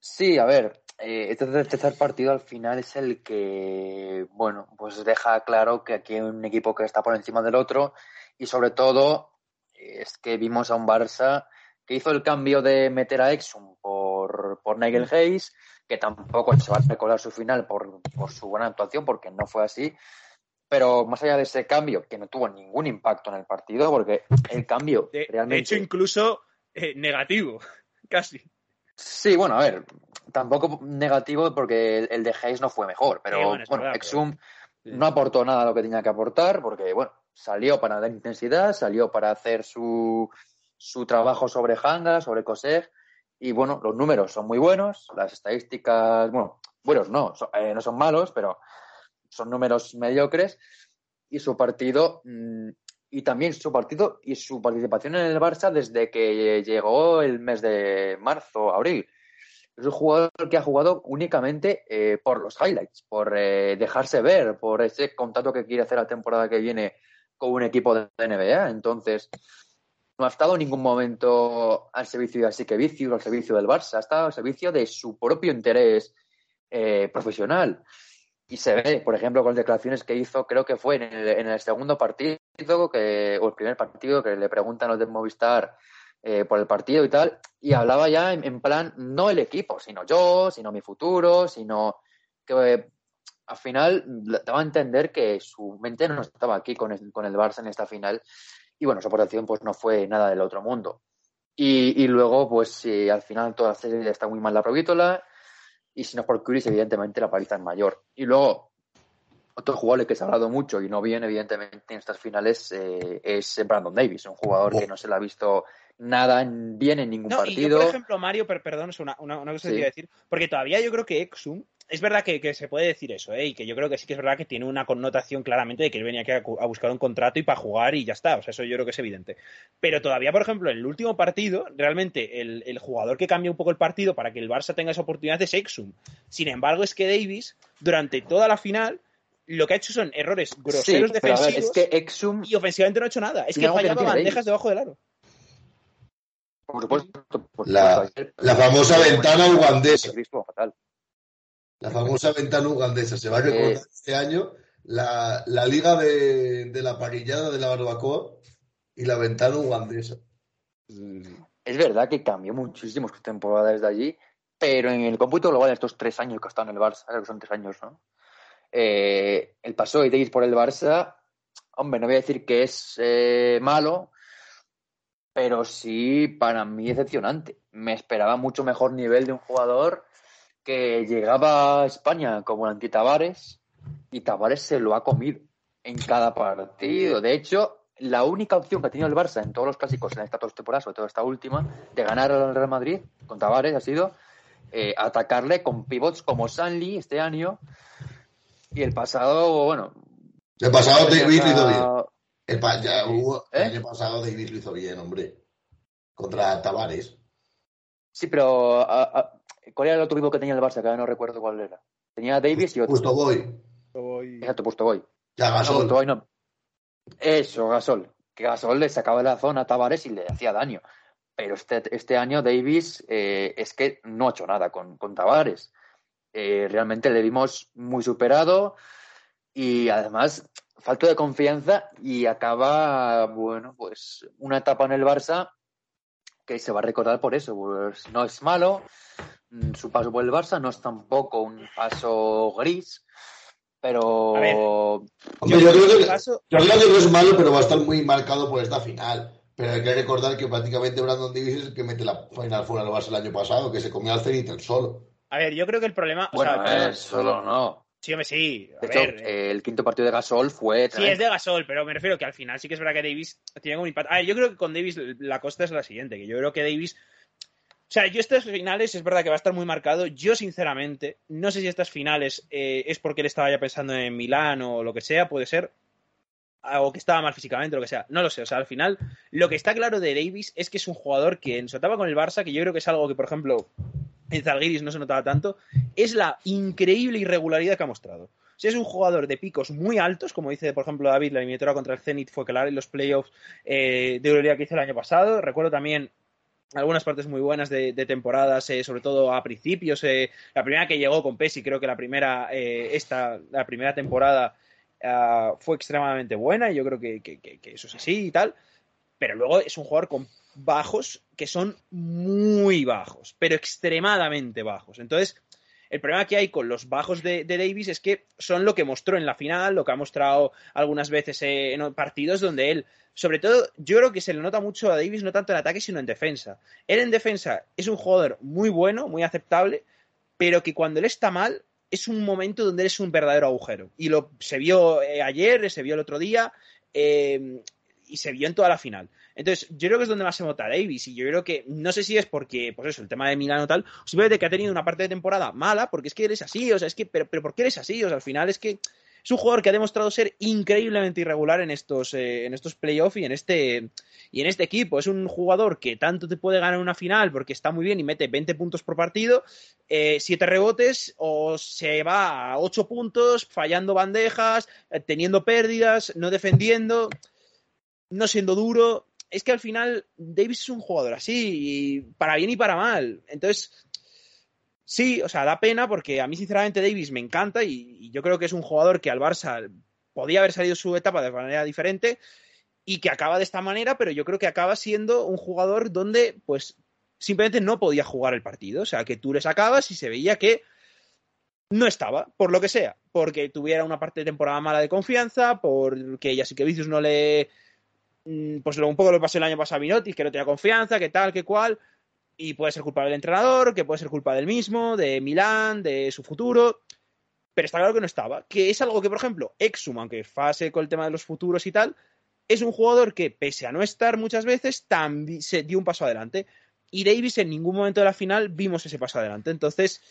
Speaker 2: Sí, a ver, eh, este tercer partido al final es el que, bueno, pues deja claro que aquí hay un equipo que está por encima del otro y sobre todo es que vimos a un Barça que hizo el cambio de meter a Exum por, por Nigel Hayes, que tampoco se va a recordar su final por, su buena actuación, porque no fue así. Pero más allá de ese cambio, que no tuvo ningún impacto en el partido, porque el cambio realmente.
Speaker 1: De hecho, incluso eh, negativo, casi.
Speaker 2: Sí, bueno, a ver, tampoco negativo porque el, de Hayes no fue mejor, pero bueno, Exum no aportó nada a lo que tenía que aportar, porque bueno, salió para dar intensidad, salió para hacer su, su trabajo sobre Hanga, sobre Koseg, y bueno, los números son muy buenos, las estadísticas, bueno, buenos no, eh, no son malos, pero son números mediocres, y su partido, mm, y también su partido y su participación en el Barça desde que llegó el mes de marzo, abril. Es un jugador que ha jugado únicamente eh, por los highlights, por eh, dejarse ver, por ese contacto que quiere hacer la temporada que viene con un equipo de NBA. Entonces, no ha estado en ningún momento al servicio de así que vicio, al servicio del Barça, ha estado al servicio de su propio interés eh, profesional. Y se ve, por ejemplo, con las declaraciones que hizo, creo que fue en el, segundo partido, que, o el primer partido, que le preguntan los de Movistar eh, por el partido y tal, y hablaba ya en, plan, no el equipo, sino yo, sino mi futuro, sino que al final daba a entender que su mente no estaba aquí con el, con el Barça en esta final y bueno, su aportación pues no fue nada del otro mundo. Y, luego, pues al final toda la serie está muy mal la provítola y si no es por Curis, evidentemente la paliza es mayor. Y luego, otro jugador que se ha hablado mucho y no bien, evidentemente, en estas finales eh, es Brandon Davis, un jugador que no se le ha visto nada bien en ningún partido.
Speaker 1: por ejemplo, Mario, perdón, es una, una, cosa que quería decir, porque todavía yo creo que Exum es verdad que, se puede decir eso, ¿eh? y que yo creo que sí que es verdad que tiene una connotación claramente de que él venía aquí a, buscar un contrato y para jugar y ya está. O sea, eso yo creo que es evidente. Pero todavía, por ejemplo, en el último partido, realmente el, jugador que cambia un poco el partido para que el Barça tenga esa oportunidad es Exum. Sin embargo, es que Davis, durante toda la final, lo que ha hecho son errores groseros defensivos
Speaker 2: es que Exum...
Speaker 1: y ofensivamente no ha hecho nada. Es que fallaba bandejas debajo del aro.
Speaker 2: Por supuesto.
Speaker 3: la, famosa ventana ugandesa. La famosa ventana ugandesa. Se va a recordar este año la, la liga de, de la parrillada de la barbacoa y la ventana ugandesa.
Speaker 2: Es verdad que cambió muchísimo esta temporada desde allí, pero en el cómputo global de estos tres años que ha estado en el Barça, creo que son tres años, ¿no? Eh, el paso de Davis por el Barça, hombre, no voy a decir que es eh, malo, pero sí para mí decepcionante. Me esperaba mucho mejor nivel de un jugador que llegaba a España como el anti-Tavares y Tavares se lo ha comido en cada partido. De hecho, la única opción que ha tenido el Barça en todos los clásicos en esta dos temporadas, sobre todo esta última, de ganar al Real Madrid con Tavares ha sido eh, atacarle con pivots como Sanli este año. Y el pasado, bueno.
Speaker 3: El pasado David lo hizo bien. El, pa- ya
Speaker 2: Sí.
Speaker 3: hubo- el
Speaker 2: ¿Eh?
Speaker 3: año pasado David lo hizo bien, hombre. Contra Tavares.
Speaker 2: Sí, pero a- a- ¿cuál era el otro equipo que tenía el Barça? Que ahora no recuerdo cuál era. Tenía Davis y otro.
Speaker 3: Justo voy.
Speaker 2: Exacto, puesto voy.
Speaker 3: Ya
Speaker 2: No,
Speaker 3: Gasol.
Speaker 2: Boy no. Eso, Gasol. Que Gasol le sacaba de la zona a Tavares y le hacía daño. Pero este, este año Davis eh, es que no ha hecho nada con, con Tavares. Eh, realmente le vimos muy superado y además falta de confianza y acaba, bueno, pues una etapa en el Barça que se va a recordar por eso. Pues no es malo, mm, su paso por el Barça no es tampoco un paso gris, pero
Speaker 1: A ver,
Speaker 3: Hombre, yo, creo que,
Speaker 1: caso-
Speaker 3: yo creo que no es malo, pero va a estar muy marcado por esta final. Pero hay que recordar que prácticamente Brandon Davis es el que mete la final fuera del Barça el año pasado, que se comió al Zenit el solo.
Speaker 1: A ver, yo creo que el problema. o
Speaker 2: bueno,
Speaker 1: sea, el problema-
Speaker 2: eh, solo no.
Speaker 1: Sí, hombre, sí. A
Speaker 2: De
Speaker 1: ver, eh,
Speaker 2: eh, el quinto partido de Gasol fue.
Speaker 1: Sí, es de Gasol, pero me refiero que al final sí que es verdad que Davis tiene un impacto. A ver, yo creo que con Davis la costa es la siguiente, que yo creo que Davis. O sea, yo estas finales es verdad que va a estar muy marcado. Yo, sinceramente, no sé si estas finales eh, es porque él estaba ya pensando en Milán o lo que sea, puede ser. O que estaba mal físicamente, lo que sea. No lo sé. O sea, al final, lo que está claro de Davis es que es un jugador que en su etapa con el Barça, que yo creo que es algo que, por ejemplo, en Zalgiris no se notaba tanto, es la increíble irregularidad que ha mostrado. Sea, es un jugador de picos muy altos, como dice, por ejemplo, David, la eliminatoria contra el Zenit fue claro en los playoffs eh, de Euroliga que hizo el año pasado. Recuerdo también algunas partes muy buenas de, temporadas, eh, sobre todo a principios. eh, la primera que llegó con Pesi, creo que la primera, esta, la primera temporada ah, fue extremadamente buena y yo creo que- que eso es así y tal. Pero luego es un jugador con bajos que son muy bajos, pero extremadamente bajos. Entonces, el problema que hay con los bajos de, Davis es que son lo que mostró en la final, lo que ha mostrado algunas veces eh, en partidos donde él, sobre todo, yo creo que se le nota mucho a Davis, no tanto en ataque, sino en defensa. Él en defensa es un jugador muy bueno, muy aceptable, pero que cuando él está mal, es un momento donde él es un verdadero agujero. Y lo se vio eh, ayer, se vio el otro día, eh, y se vio en toda la final. Entonces, yo creo que es donde más se nota Davis. Y yo creo que, no sé si es porque, pues eso, el tema de Milano tal, o simplemente que ha tenido una parte de temporada mala, porque es que eres así, o sea, es que, pero, pero ¿por qué eres así? O sea, al final es que es un jugador que ha demostrado ser increíblemente irregular en estos, eh, en estos playoffs y en este y en este equipo. Es un jugador que tanto te puede ganar una final porque está muy bien y mete 20 puntos por partido, 7 rebotes, o se va a 8 puntos, fallando bandejas, eh, teniendo pérdidas, no defendiendo, no siendo duro. Es que al final Davis es un jugador así, y para bien y para mal. Entonces, sí, o sea, da pena porque a mí sinceramente Davis me encanta y, yo creo que es un jugador que al Barça podía haber salido su etapa de manera diferente y que acaba de esta manera, pero yo creo que acaba siendo un jugador donde pues simplemente no podía jugar el partido, o sea, que tú le sacabas y se veía que no estaba, por lo que sea, porque tuviera una parte de temporada mala de confianza, porque ya sí que Vicius no le pues lo, un poco lo pasó el año pasado a Minotis, que no tenía confianza, que tal, que cual, y puede ser culpa del entrenador, que puede ser culpa del mismo, de Milán, de su futuro, pero está claro que no estaba, que es algo que, por ejemplo, Exum, aunque fase con el tema de los futuros y tal, es un jugador que, pese a no estar muchas veces, también se dio un paso adelante. Y Davis en ningún momento de la final vimos ese paso adelante. Entonces,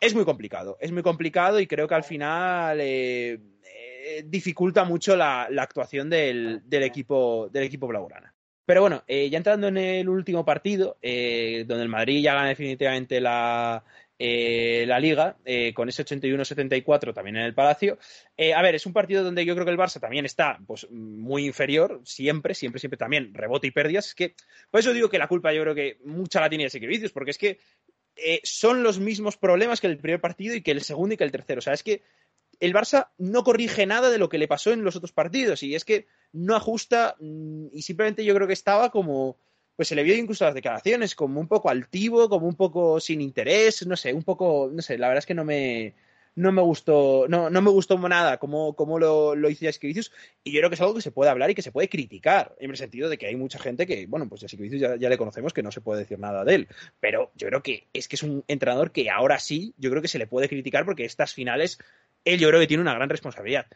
Speaker 1: es muy complicado. Es muy complicado y creo que al final eh, eh, dificulta mucho la, la actuación del, del, equipo, del equipo blaugrana. Pero bueno, eh, ya entrando en el último partido, eh, donde el Madrid ya gana definitivamente la, eh, la liga, con ese 81-74 también en el Palacio. A ver, es un partido donde yo creo que el Barça también está pues, muy inferior, siempre, siempre, siempre también, rebote y pérdidas. Es que, por eso digo que la culpa yo creo que mucha la tiene el Vicius, porque es que son los mismos problemas que el primer partido y que el segundo y que el tercero. O sea, es que el Barça no corrige nada de lo que le pasó en los otros partidos y es que no ajusta mm, y simplemente yo creo que estaba como pues se le vio incluso las declaraciones como un poco altivo, como un poco sin interés, no sé, un poco, no sé, la verdad es que no me, no me gustó, no, no me gustó nada como, como lo, lo hizo Jasikevicius y yo creo que es algo que se puede hablar y que se puede criticar, en el sentido de que hay mucha gente que, bueno, pues Jasikevicius ya, ya le conocemos que no se puede decir nada de él, pero yo creo que es que es un entrenador que ahora sí, yo creo que se le puede criticar porque estas finales, él yo creo que tiene una gran responsabilidad.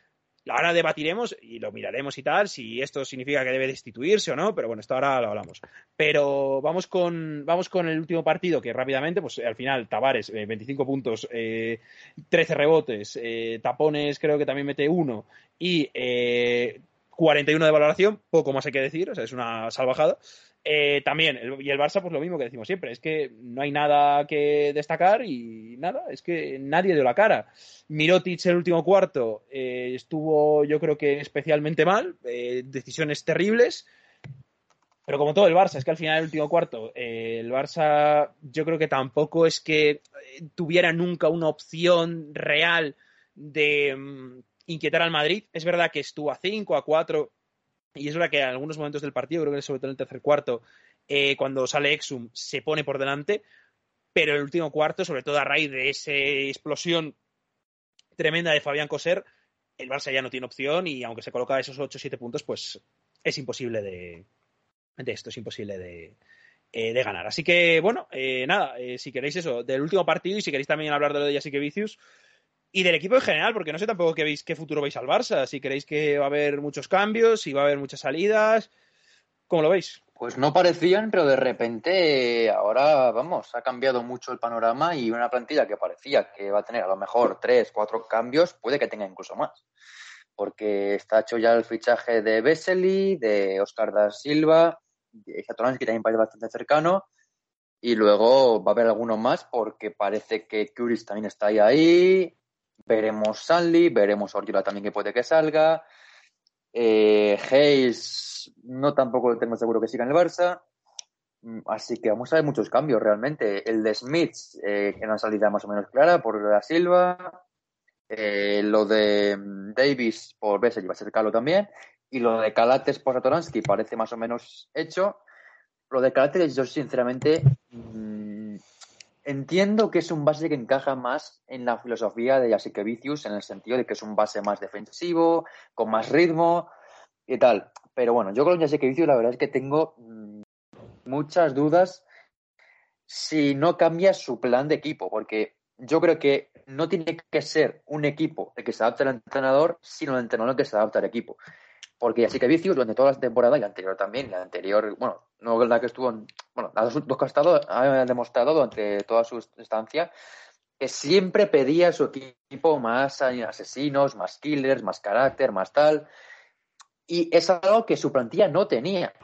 Speaker 1: Ahora debatiremos y lo miraremos y tal, si esto significa que debe destituirse o no, pero bueno, esto ahora lo hablamos. Pero vamos con, vamos con el último partido, que rápidamente, pues al final, Tavares, 25 eh, puntos, eh, 13 rebotes, eh, tapones creo que también mete uno y 41 eh, de valoración, poco más hay que decir, o sea, es una salvajada. Eh, también, y el Barça, pues lo mismo que decimos siempre, es que no hay nada que destacar y nada, es que nadie dio la cara. Mirotic el último cuarto eh, estuvo, yo creo que especialmente mal, eh, decisiones terribles, pero como todo el Barça, es que al final del último cuarto, el Barça yo creo que tampoco es que tuviera nunca una opción real de mm, inquietar al Madrid. Es verdad que estuvo a 5, a 4 y es verdad que en algunos momentos del partido, creo que sobre todo en el tercer cuarto, eh, cuando sale Exum, se pone por delante, pero el último cuarto, sobre todo a raíz de esa explosión tremenda de Fabián Coser, el Barça ya no tiene opción y aunque se coloca esos 8 o 7 puntos, pues es imposible de, esto, es imposible de, eh, de ganar. Así que, bueno, eh, nada, si queréis eso, del último partido y si queréis también hablar de lo de Jessica Vicius, y del equipo en general, porque no sé tampoco qué, veis, qué futuro veis al Barça, si creéis que va a haber muchos cambios, si va a haber muchas salidas, ¿cómo lo veis?
Speaker 2: Pues no parecían, pero de repente ahora, vamos, ha cambiado mucho el panorama y una plantilla que parecía que va a tener a lo mejor tres, cuatro cambios, puede que tenga incluso más. Porque está hecho ya el fichaje de Vesely, de Oscar da Silva, de que también parece bastante cercano, y luego va a haber algunos más porque parece que Curis también está ahí, ahí Veremos Sanli, veremos Oriola también que puede que salga. Eh, Hayes, no tampoco tengo seguro que siga en el Barça. Mm, así que vamos a ver muchos cambios realmente. El de Smith, eh, que una salida más o menos clara por la Silva. Eh, lo de mm, Davis por Bessel va a ser Calo también. Y lo de Calates por Satoransky parece más o menos hecho. Lo de Calates, yo sinceramente Entiendo que es un base que encaja más en la filosofía de Jasikevicius en el sentido de que es un base más defensivo, con más ritmo y tal. Pero bueno, yo con Jasikevicius la verdad es que tengo mm, muchas dudas si no cambia su plan de equipo, porque yo creo que no tiene que ser un equipo de que se adapte al entrenador, sino el entrenador que se adapte al equipo. Porque así que Vicius durante toda la temporada y la anterior también, la anterior, bueno, no la que estuvo, en, bueno, las dos que ha demostrado durante toda su estancia que siempre pedía a su equipo más asesinos, más killers, más carácter, más tal. Y es algo que su plantilla no tenía.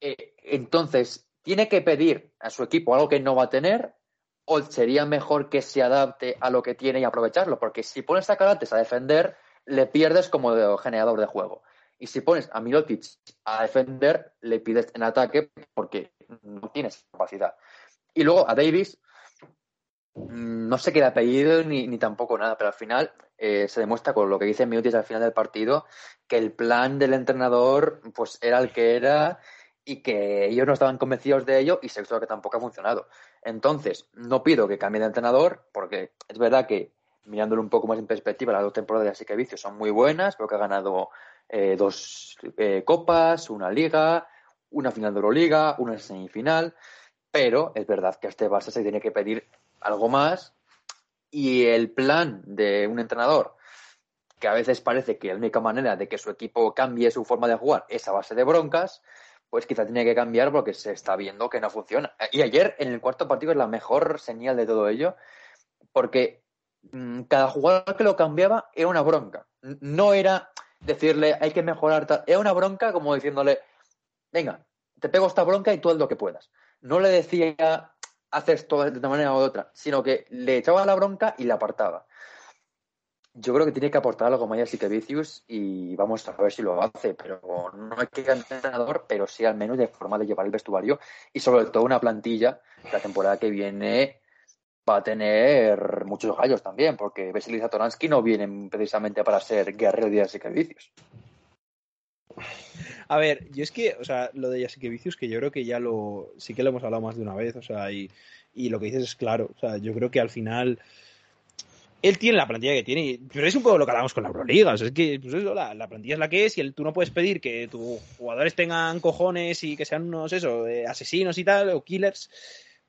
Speaker 2: Eh, entonces, tiene que pedir a su equipo algo que no va a tener, o sería mejor que se adapte a lo que tiene y aprovecharlo, porque si pones a Carates a defender, le pierdes como generador de juego. Y si pones a Mirotic a defender, le pides en ataque porque no tienes capacidad. Y luego a Davis, mm, no sé qué apellido ni, ni tampoco nada, pero al final eh, se demuestra con lo que dice Mirotic al final del partido que el plan del entrenador pues era el que era y que ellos no estaban convencidos de ello y se que tampoco ha funcionado. Entonces, no pido que cambie de entrenador porque es verdad que mirándolo un poco más en perspectiva, las dos temporadas de que Vicio son muy buenas, creo que ha ganado eh, dos eh, copas, una liga, una final de Euroliga, una semifinal, pero es verdad que a este Barça se tiene que pedir algo más y el plan de un entrenador que a veces parece que la única manera de que su equipo cambie su forma de jugar es a base de broncas, pues quizá tiene que cambiar porque se está viendo que no funciona. Y ayer en el cuarto partido es la mejor señal de todo ello, porque Mm, cada jugador que lo cambiaba era una bronca. No era decirle hay que mejorar, era una bronca como diciéndole, venga, te pego esta bronca y tú haz lo que puedas. No le decía haces todo de una manera u otra, sino que le echaba la bronca y la apartaba. Yo creo que tiene que aportar algo más que Vicius y vamos a ver si lo hace, pero no hay que entrenador, pero sí al menos de forma de llevar el vestuario y sobre todo una plantilla la temporada que viene va a tener muchos gallos también, porque Vesely y no vienen precisamente para ser guerreros de Jasikevicius.
Speaker 1: A ver, yo es que, o sea, lo de Jasikevicius, que yo creo que ya lo, sí que lo hemos hablado más de una vez, o sea, y, y lo que dices es claro, o sea, yo creo que al final él tiene la plantilla que tiene, pero es un poco lo que hablamos con la Euroliga. O sea, es que pues eso, la, la, plantilla es la que es y tú no puedes pedir que tus jugadores tengan cojones y que sean unos eso, asesinos y tal, o killers,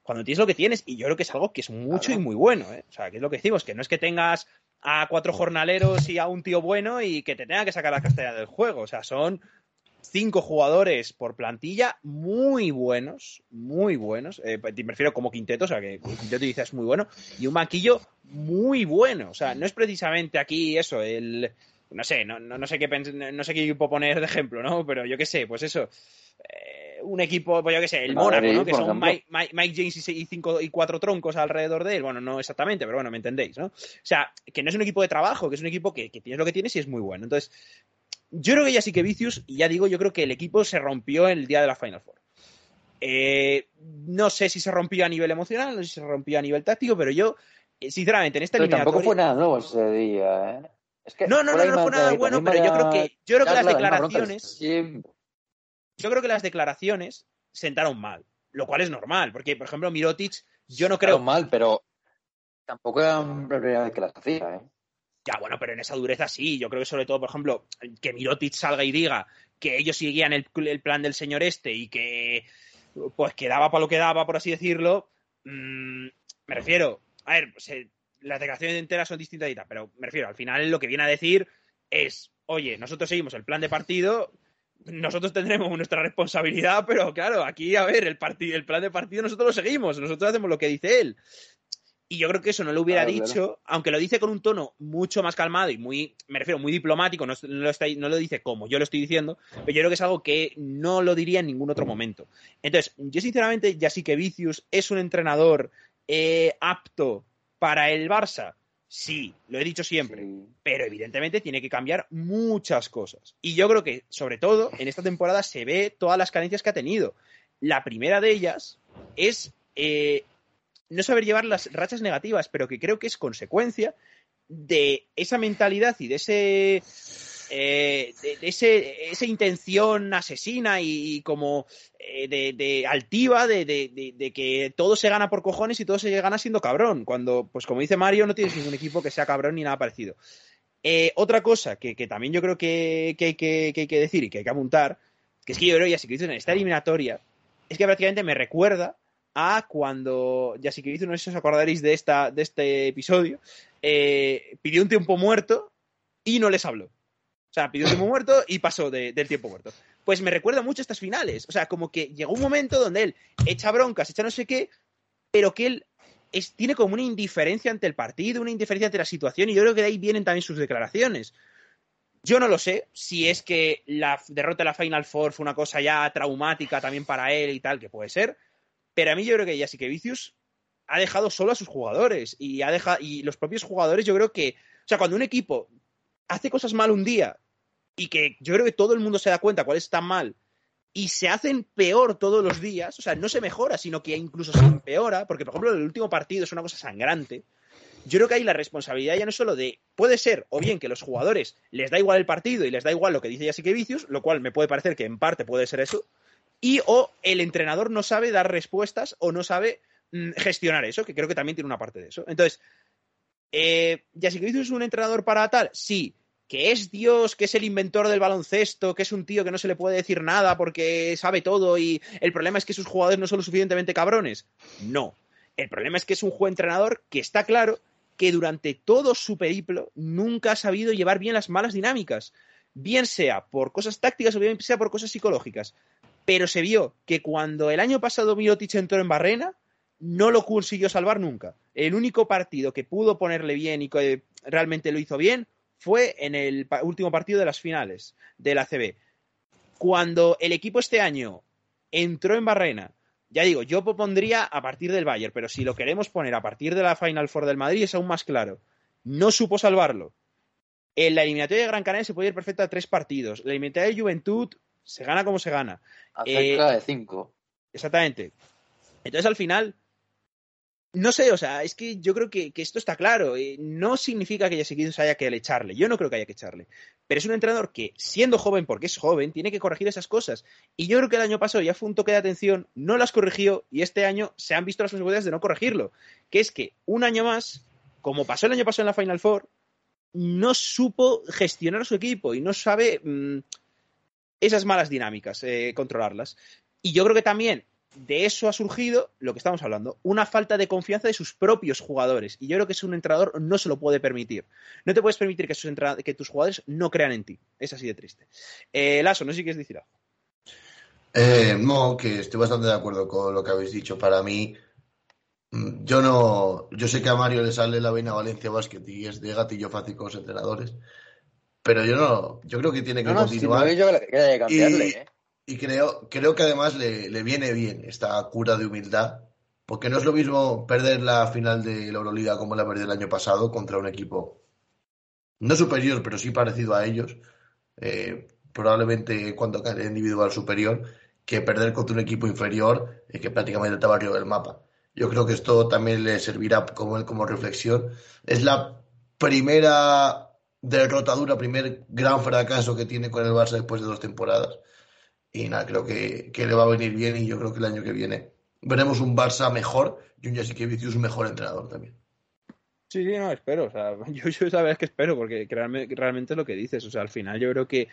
Speaker 1: cuando tienes lo que tienes. Y yo creo que es algo que es mucho y muy bueno. ¿eh? O sea, que es lo que decimos, que no es que tengas a cuatro jornaleros y a un tío bueno y que te tenga que sacar la castellana del juego. O sea, son cinco jugadores por plantilla muy buenos, muy buenos. Eh, me refiero como quinteto, o sea que quinteto dice es muy bueno. Y un banquillo muy bueno. O sea, no es precisamente aquí eso, el. No sé, no, no, no sé qué no sé qué poner de ejemplo, ¿no? Pero yo qué sé, pues eso. Eh, un equipo, pues yo qué sé, el Mónaco, ¿no? Que son Mike, Mike, Mike, James y, cinco, y cuatro troncos alrededor de él. Bueno, no exactamente, pero bueno, me entendéis, ¿no? O sea, que no es un equipo de trabajo, que es un equipo que, que tienes lo que tienes y es muy bueno. Entonces, yo creo que ya sí que Vicius, y ya digo, yo creo que el equipo se rompió el día de la Final Four. Eh, no sé si se rompió a nivel emocional, no sé si se rompió a nivel táctico, pero yo, eh, sinceramente, en esta
Speaker 2: pero
Speaker 1: eliminatoria...
Speaker 2: tampoco fue nada nuevo ese día, ¿eh?
Speaker 1: Es que no, no, no, no fue nada bueno, pero yo creo que, yo creo que las declaraciones... Yo creo que las declaraciones sentaron mal, lo cual es normal, porque, por ejemplo, Mirotic, yo no creo...
Speaker 2: mal, pero tampoco era la primera vez que las hacía, ¿eh?
Speaker 1: Ya, bueno, pero en esa dureza sí. Yo creo que sobre todo, por ejemplo, que Mirotic salga y diga que ellos seguían el, el plan del señor este y que pues quedaba para lo que daba, por así decirlo. Mmm, me refiero, a ver, pues, eh, las declaraciones enteras son distintas pero me refiero, al final lo que viene a decir es, oye, nosotros seguimos el plan de partido, nosotros tendremos nuestra responsabilidad, pero claro, aquí, a ver, el, el plan de partido nosotros lo seguimos, nosotros hacemos lo que dice él. Y yo creo que eso no lo hubiera claro, dicho, claro. aunque lo dice con un tono mucho más calmado y muy, me refiero, muy diplomático, no, no, lo está, no, lo dice como yo lo estoy diciendo, pero yo creo que es algo que no lo diría en ningún otro momento. Entonces, yo sinceramente, ya sí que Vicius es un entrenador eh, apto para el Barça. Sí, lo he dicho siempre, sí. pero evidentemente tiene que cambiar muchas cosas. Y yo creo que, sobre todo, en esta temporada se ve todas las carencias que ha tenido. La primera de ellas es eh, no saber llevar las rachas negativas, pero que creo que es consecuencia de esa mentalidad y de ese eh, de, ese, esa intención asesina y, como eh, de, de, altiva de, que todo se gana por cojones y todo se gana siendo cabrón. Cuando, pues como dice Mario, no tienes ningún equipo que sea cabrón ni nada parecido. Eh, otra cosa que, también yo creo que, hay que, decir y que hay que apuntar, que es que yo creo que en esta eliminatoria, es que prácticamente me recuerda a cuando, ya sí que hizo, no sé si os acordaréis de, esta, de este episodio, eh, pidió un tiempo muerto y no les habló. O sea, pidió tiempo muerto y pasó de, del tiempo muerto. Pues me recuerda mucho estas finales. O sea, como que llegó un momento donde él echa broncas, echa no sé qué, pero que él es, tiene como una indiferencia ante el partido, una indiferencia ante la situación, y yo creo que de ahí vienen también sus declaraciones. Yo no lo sé si es que la derrota de la Final Four fue una cosa ya traumática también para él y tal, que puede ser, pero a mí yo creo que ya sí que Vicius ha dejado solo a sus jugadores y, ha dejado, y los propios jugadores yo creo que, o sea, cuando un equipo hace cosas mal un día y que yo creo que todo el mundo se da cuenta cuál está mal y se hacen peor todos los días, o sea, no se mejora, sino que incluso se empeora, porque por ejemplo el último partido es una cosa sangrante. Yo creo que ahí la responsabilidad ya no es solo de, puede ser, o bien que los jugadores les da igual el partido y les da igual lo que dice Jasique Vicius, lo cual me puede parecer que en parte puede ser eso, y o el entrenador no sabe dar respuestas o no sabe mmm, gestionar eso, que creo que también tiene una parte de eso. Entonces, eh, es un entrenador para tal, sí, que es Dios, que es el inventor del baloncesto, que es un tío que no se le puede decir nada porque sabe todo y el problema es que sus jugadores no son lo suficientemente cabrones. No. El problema es que es un juego entrenador que está claro que durante todo su periplo nunca ha sabido llevar bien las malas dinámicas, bien sea por cosas tácticas o bien sea por cosas psicológicas. Pero se vio que cuando el año pasado Mirotic entró en Barrena, no lo consiguió salvar nunca. El único partido que pudo ponerle bien y que realmente lo hizo bien fue en el último partido de las finales de la CB. Cuando el equipo este año entró en Barrena, ya digo, yo propondría a partir del Bayern, pero si lo queremos poner a partir de la Final Four del Madrid es aún más claro. No supo salvarlo. En la eliminatoria de Gran Canaria se puede ir perfecto a tres partidos. La eliminatoria de Juventud se gana como se gana.
Speaker 2: Acerca eh, de cinco.
Speaker 1: Exactamente. Entonces al final, no sé, o sea, es que yo creo que, esto está claro. Eh, no significa que se haya que echarle. Yo no creo que haya que echarle. Pero es un entrenador que, siendo joven, porque es joven, tiene que corregir esas cosas. Y yo creo que el año pasado ya fue un toque de atención, no las corrigió y este año se han visto las consecuencias de no corregirlo. Que es que un año más, como pasó el año pasado en la Final Four, no supo gestionar a su equipo y no sabe mm, esas malas dinámicas, eh, controlarlas. Y yo creo que también de eso ha surgido lo que estamos hablando, una falta de confianza de sus propios jugadores. Y yo creo que es un entrenador no se lo puede permitir. No te puedes permitir que, que tus jugadores no crean en ti. Es así de triste. Eh, Lasso, no sé si quieres decir algo.
Speaker 3: Eh, no, que estoy bastante de acuerdo con lo que habéis dicho. Para mí, mm, yo no. Yo sé que a Mario le sale la vena Valencia Basket y es de gatillo fácil con los entrenadores. Pero yo no. Yo creo que tiene que continuar. yo que cambiarle, ¿eh? Y creo, creo que además le, le, viene bien esta cura de humildad, porque no es lo mismo perder la final de la Euroliga como la perdió el año pasado contra un equipo no superior, pero sí parecido a ellos, eh, probablemente cuando cae individual superior, que perder contra un equipo inferior eh, que prácticamente estaba arriba del mapa. Yo creo que esto también le servirá como, como reflexión. Es la primera derrotadura, primer gran fracaso que tiene con el Barça después de dos temporadas. Y nada, creo que, le va a venir bien y yo creo que el año que viene veremos un Barça mejor y un Jasikevičius un mejor entrenador también.
Speaker 1: Sí, sí, no, espero. O sea, yo, yo la que espero, porque realmente, realmente es lo que dices. O sea, al final yo creo que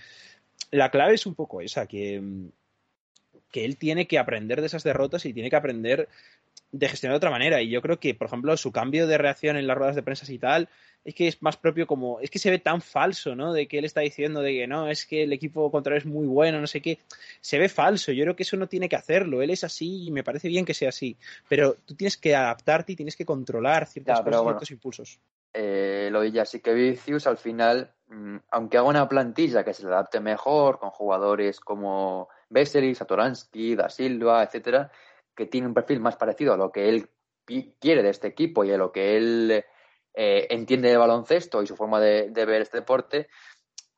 Speaker 1: la clave es un poco esa, que, que él tiene que aprender de esas derrotas y tiene que aprender de gestionar de otra manera. Y yo creo que, por ejemplo, su cambio de reacción en las ruedas de prensa y tal, es que es más propio como, es que se ve tan falso, ¿no? De que él está diciendo de que no, es que el equipo contrario es muy bueno, no sé qué. Se ve falso. Yo creo que eso no tiene que hacerlo. Él es así y me parece bien que sea así. Pero tú tienes que adaptarte y tienes que controlar ciertas cosas, ciertos impulsos.
Speaker 2: Eh, lo de que Vicius al final, mm, aunque haga una plantilla que se le adapte mejor, con jugadores como Vesely, Satoransky, Da Silva, etcétera, que tiene un perfil más parecido a lo que él quiere de este equipo y a lo que él eh, entiende de baloncesto y su forma de, ver este deporte,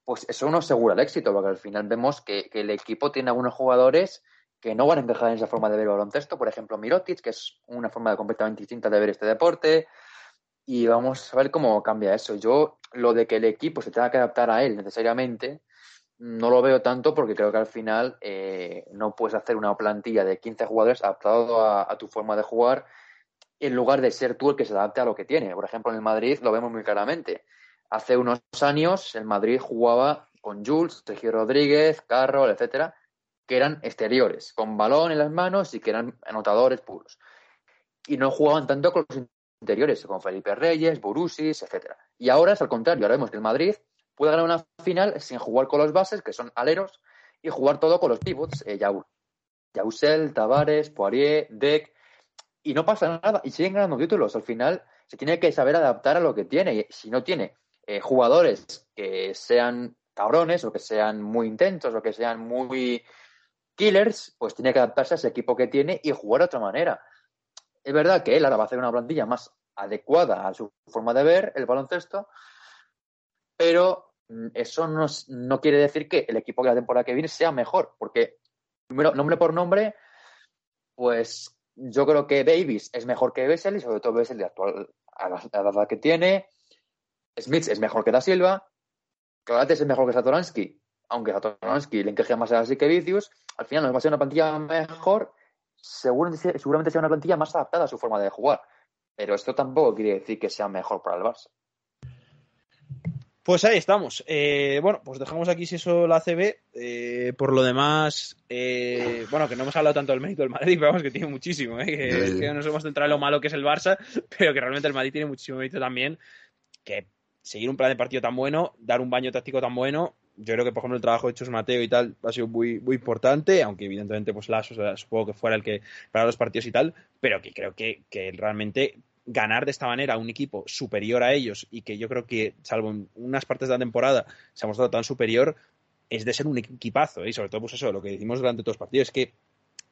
Speaker 2: pues eso no asegura el éxito, porque al final vemos que, el equipo tiene algunos jugadores que no van a encajar en esa forma de ver el baloncesto. Por ejemplo, Mirotic, que es una forma completamente distinta de ver este deporte. Y vamos a ver cómo cambia eso. Yo, lo de que el equipo se tenga que adaptar a él necesariamente, no lo veo tanto porque creo que al final eh, no puedes hacer una plantilla de 15 jugadores adaptado a, tu forma de jugar en lugar de ser tú el que se adapte a lo que tiene. Por ejemplo, en el Madrid lo vemos muy claramente. Hace unos años el Madrid jugaba con Jules, Sergio Rodríguez, Carroll, etcétera, que eran exteriores, con balón en las manos y que eran anotadores puros. Y no jugaban tanto con los interiores, con Felipe Reyes, Burusis, etcétera. Y ahora es al contrario, ahora vemos que el Madrid puede ganar una final sin jugar con los bases, que son aleros, y jugar todo con los pivots, eh, Yausel, Tavares, Poirier, Deck, y no pasa nada, y siguen ganando títulos. Al final se tiene que saber adaptar a lo que tiene, y si no tiene eh, jugadores que sean cabrones, o que sean muy intensos, o que sean muy killers, pues tiene que adaptarse a ese equipo que tiene y jugar de otra manera. Es verdad que él ahora va a hacer una plantilla más adecuada a su forma de ver el baloncesto, pero mm, eso no, quiere decir que el equipo que la temporada que viene sea mejor, porque nombre por nombre, pues yo creo que Davis es mejor que Bessel y sobre todo Bessel de actual a la, edad que tiene. Smith es mejor que Da Silva. Clarates es mejor que Satoransky, aunque Satoransky le encaje más a así que Vicius. Al final nos va a ser una plantilla mejor, seguramente, seguramente sea una plantilla más adaptada a su forma de jugar. Pero esto tampoco quiere decir que sea mejor para el Barça.
Speaker 1: Pues ahí estamos. Eh, bueno, pues dejamos aquí si eso la CB. Eh, por lo demás, eh, bueno, que no hemos hablado tanto del mérito del Madrid, pero vamos que tiene muchísimo. Que, es que nos hemos centrado en lo malo que es el Barça, pero que realmente el Madrid tiene muchísimo mérito también. Que seguir un plan de partido tan bueno, dar un baño táctico tan bueno. Yo creo que, por ejemplo, el trabajo de Chus Mateo y tal ha sido muy, muy importante, aunque evidentemente, pues Lasso supongo que fuera el que para los partidos y tal, pero que creo que, que realmente ganar de esta manera a un equipo superior a ellos y que yo creo que, salvo en unas partes de la temporada, se ha mostrado tan superior, es de ser un equipazo. ¿eh? Y sobre todo, pues eso, lo que decimos durante todos los partidos es que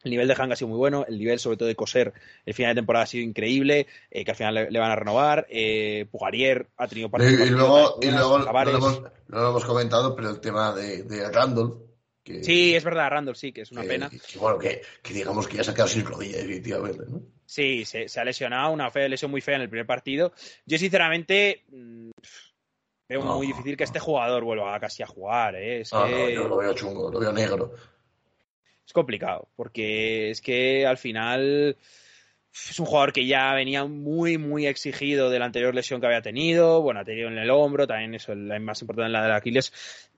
Speaker 1: el nivel de Hang ha sido muy bueno, el nivel sobre todo de Coser el final de temporada ha sido increíble, eh, que al final le, van a renovar, eh, Pugarier ha tenido
Speaker 3: partidos. Y, luego, y luego lo, hemos, hemos, comentado, pero el tema de, de Randall,
Speaker 1: sí, es verdad, Randall sí, que es una
Speaker 3: que-
Speaker 1: pena.
Speaker 3: que, bueno, que, digamos que ya se ha quedado sin rodilla, definitivamente, ¿no?
Speaker 1: Sí, se, se ha lesionado, una fea lesión muy fea en el primer partido. Yo, sinceramente, mm, veo
Speaker 3: No,
Speaker 1: muy difícil que
Speaker 3: no.
Speaker 1: este jugador vuelva casi a jugar. ¿eh? Es,
Speaker 3: Ah,
Speaker 1: que
Speaker 3: no, yo lo veo chungo, lo veo negro.
Speaker 1: es complicado, porque es que al final es un jugador que ya venía muy, muy exigido de la anterior lesión que había tenido. Bueno, ha tenido en el hombro, también eso, la más importante, la del Aquiles.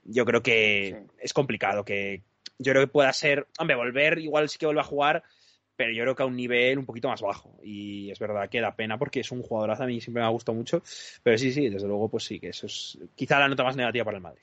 Speaker 1: Yo creo que
Speaker 2: Sí.
Speaker 1: es complicado que. Yo creo que pueda ser. Hombre, volver, igual sí que vuelva a jugar, pero yo creo que a un nivel un poquito más bajo. Y es verdad que da pena porque es un jugadorazo, a mí siempre me ha gustado mucho. Pero sí, sí, desde luego, pues sí, que eso es quizá la nota más negativa para el Madrid.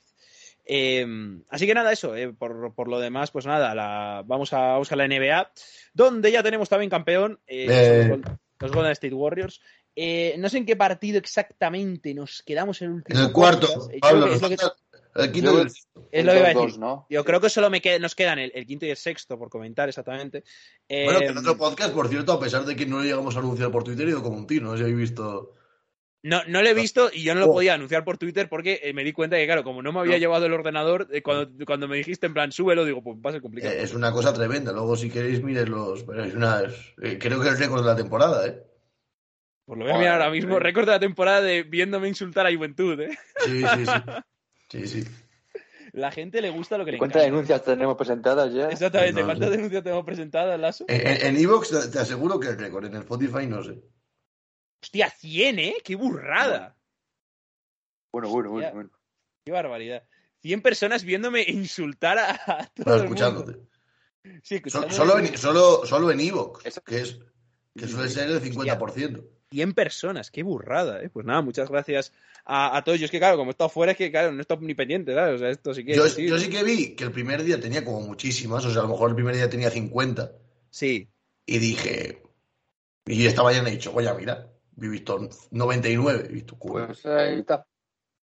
Speaker 1: Eh, así que nada, eso, eh, por, por lo demás, pues nada, la, vamos, a, vamos a la NBA, donde ya tenemos también campeón, eh,
Speaker 3: Eh.
Speaker 1: los, Gol- los Golden State Warriors. Eh, no sé en qué partido exactamente nos quedamos en el último.
Speaker 3: En el cuarto.
Speaker 1: Yo
Speaker 3: Pablo,
Speaker 1: que que-
Speaker 3: nos falta el quinto
Speaker 2: Yo-
Speaker 3: y el-
Speaker 1: es lo que iba a
Speaker 2: Dos,
Speaker 1: decir.
Speaker 2: ¿no?
Speaker 1: Yo creo que solo me qued- nos quedan el, el quinto y el sexto por comentar exactamente. Eh,
Speaker 3: Bueno, que en otro podcast, por cierto, a pesar de que no lo llegamos a anunciar por Twitter, he ido como un tiro, no sé si habéis visto.
Speaker 1: no, no lo he visto y yo no lo
Speaker 3: Oh.
Speaker 1: podía anunciar por Twitter porque eh, me di cuenta que, claro, como no me había
Speaker 2: No.
Speaker 1: llevado el ordenador, eh, cuando, cuando me dijiste en plan, súbelo, digo, pues va a ser complicado.
Speaker 3: Eh, es una cosa tremenda. Luego, si queréis, miren los. Pero es una. es- eh, creo que es el récord de la temporada, ¿eh?
Speaker 1: Pues lo voy a mirar ahora mismo. Récord de la temporada de viéndome insultar a Juventud, ¿eh?
Speaker 3: Sí, sí, sí. Sí, sí.
Speaker 1: La gente le gusta lo que le
Speaker 2: ¿Cuántas
Speaker 1: encanta.
Speaker 2: denuncias tenemos presentadas ya?
Speaker 1: Exactamente.
Speaker 3: No,
Speaker 1: ¿Cuántas denuncias tenemos presentadas, Lazo?
Speaker 3: En- En Evox te, te aseguro que el récord. En el Spotify no sé.
Speaker 1: Hostia, 100, ¿eh? ¡Qué burrada!
Speaker 2: Bueno, bueno, bueno. Bueno.
Speaker 1: ¡Qué barbaridad! 100 personas viéndome insultar a, a todo el
Speaker 3: escuchándote.
Speaker 1: mundo. Sí,
Speaker 3: So-
Speaker 1: escuchándome.
Speaker 3: solo, en, solo, solo en Evox, que, es, que suele ser el 50%.
Speaker 1: 100 personas, qué burrada, ¿eh? Pues nada, muchas gracias a, a todos. Yo es que, claro, como he estado fuera, es que, claro, no he estado ni pendiente, ¿sabes? O sea, esto sí que...
Speaker 3: Yo,
Speaker 1: sí,
Speaker 3: yo sí que vi que el primer día tenía como muchísimas, o sea, a lo mejor el primer día tenía 50.
Speaker 1: Sí.
Speaker 3: Y dije. Y esta mañana he dicho, oye, mira, he visto 99, he visto cuatro.
Speaker 2: Pues ahí está.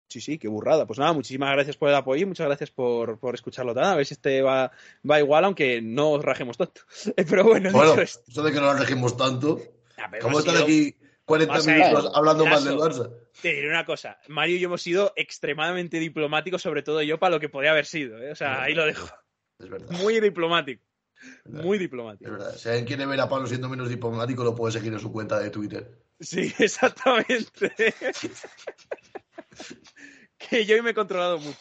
Speaker 1: Sí, sí, qué burrada. Pues nada, muchísimas gracias por el apoyo y muchas gracias por, por escucharlo tan. A ver si este va, va igual, aunque no os rajemos tanto. Pero bueno,
Speaker 3: Bueno,
Speaker 1: dicho esto.
Speaker 3: eso de que no nos regimos tanto.
Speaker 1: Ah, pero
Speaker 3: ¿Cómo están
Speaker 1: sido-
Speaker 3: aquí 40
Speaker 1: Vas a
Speaker 3: minutos hablando mal del. Barça?
Speaker 1: Te diré una cosa. Mario y yo hemos sido extremadamente diplomáticos, sobre todo yo, para lo que podía haber sido. ¿eh? O sea, ahí lo dejo.
Speaker 3: Es verdad.
Speaker 1: Muy diplomático.
Speaker 3: verdad.
Speaker 1: Muy
Speaker 3: Es
Speaker 1: diplomático.
Speaker 3: verdad. Si alguien quiere ver a Pablo siendo menos diplomático, lo puede seguir en su cuenta de Twitter.
Speaker 1: Sí, exactamente. que yo me he controlado mucho.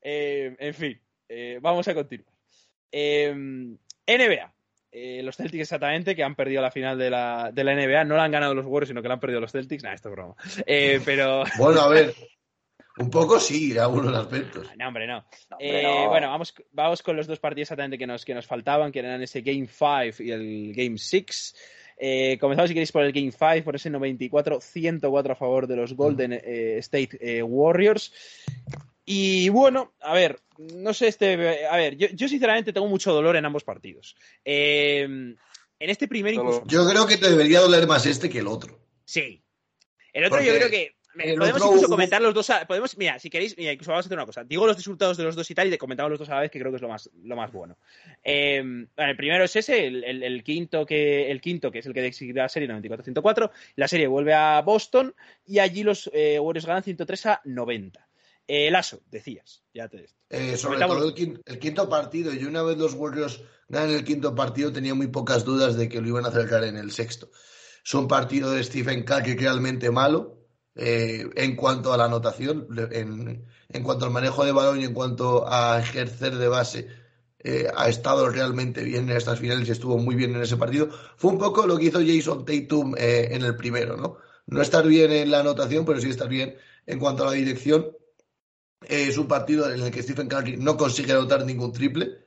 Speaker 1: Eh, en fin, eh, vamos a continuar. Eh, NBA. Eh, los Celtics exactamente, que han perdido la final de la, de la NBA. No la han ganado los Warriors, sino que la han perdido los Celtics. Nah, esto es broma. Eh, pero...
Speaker 3: Bueno, a ver. Un poco sí, en algunos aspectos.
Speaker 1: No, hombre, no.
Speaker 2: No,
Speaker 1: Eh,
Speaker 2: hombre, no.
Speaker 1: Bueno, vamos, vamos con los dos partidos exactamente que nos, que nos faltaban, que eran ese Game 5 y el Game 6. Eh, comenzamos, si queréis, por el Game 5, por ese 94-104 a favor de los Golden eh, State eh, Warriors. Y bueno, a ver, no sé, este. A ver, yo, yo sinceramente tengo mucho dolor en ambos partidos. Eh, en este primer, incluso.
Speaker 3: Yo creo que te debería doler más este que el otro.
Speaker 1: Sí. El otro, yo creo que. podemos
Speaker 3: otro
Speaker 1: incluso comentar los dos. a- podemos, mira, si queréis, mira, incluso vamos a hacer una cosa. Digo los resultados de los dos y tal, y te comentamos los dos a la vez, que creo que es lo más, lo más bueno. Eh, bueno, el primero es ese, el, el- el quinto que, el quinto, que es el que decidirá la serie 94-104. La serie vuelve a Boston y allí los eh, Warriors ganan 103 a 90. Eh, Lasso, decías, ya te
Speaker 3: Eh, sobre todo el quinto, el quinto partido. Y una vez los Warriors ganan el quinto partido, tenía muy pocas dudas de que lo iban a acercar en el sexto. Es un partido de Stephen Curry realmente malo eh, en cuanto a la anotación, en cuanto al manejo de balón y en cuanto a ejercer de base. eh, ha estado realmente bien en estas finales y estuvo muy bien en ese partido. Fue un poco lo que hizo Jason Tatum eh, en el primero, ¿no? No estar bien en la anotación, pero sí estar bien en cuanto a la dirección. Es un partido en el que Stephen Curry no consigue anotar ningún triple.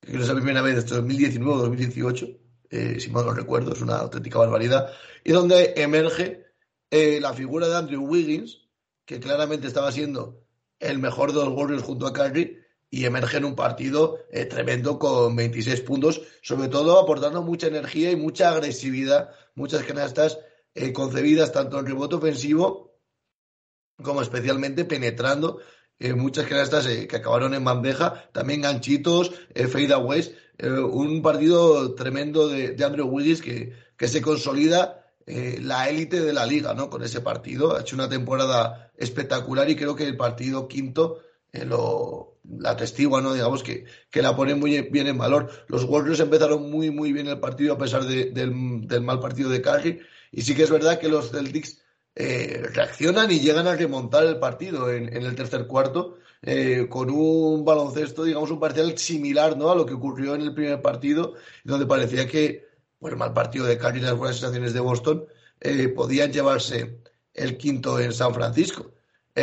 Speaker 3: Creo que es la primera vez desde 2019 o 2018, eh, si mal no recuerdo, es una auténtica barbaridad. Y donde emerge eh, la figura de Andrew Wiggins, que claramente estaba siendo el mejor de los Warriors junto a Curry, y emerge en un partido eh, tremendo con 26 puntos, sobre todo aportando mucha energía y mucha agresividad, muchas canastas eh, concebidas tanto en rebote ofensivo como especialmente penetrando eh, muchas canastas eh, que acabaron en bandeja, también ganchitos, eh, fadeaways, eh, un partido tremendo de, de Andrew Wiggins que, que se consolida eh, la élite de la liga, ¿no? Con ese partido, ha hecho una temporada espectacular y creo que el partido quinto lo, la atestigua, ¿no? Digamos que, que la pone muy bien en valor. Los Warriors empezaron muy, muy bien el partido a pesar del, del, mal partido de Curry. Y sí que es verdad que los Celtics eh, reaccionan y llegan a remontar el partido en, el tercer cuarto eh, con un baloncesto, digamos, un parcial similar ¿no? a lo que ocurrió en el primer partido, donde parecía que, por el mal partido de Curry y las buenas sensaciones de Boston, eh, podían llevarse el quinto en San Francisco.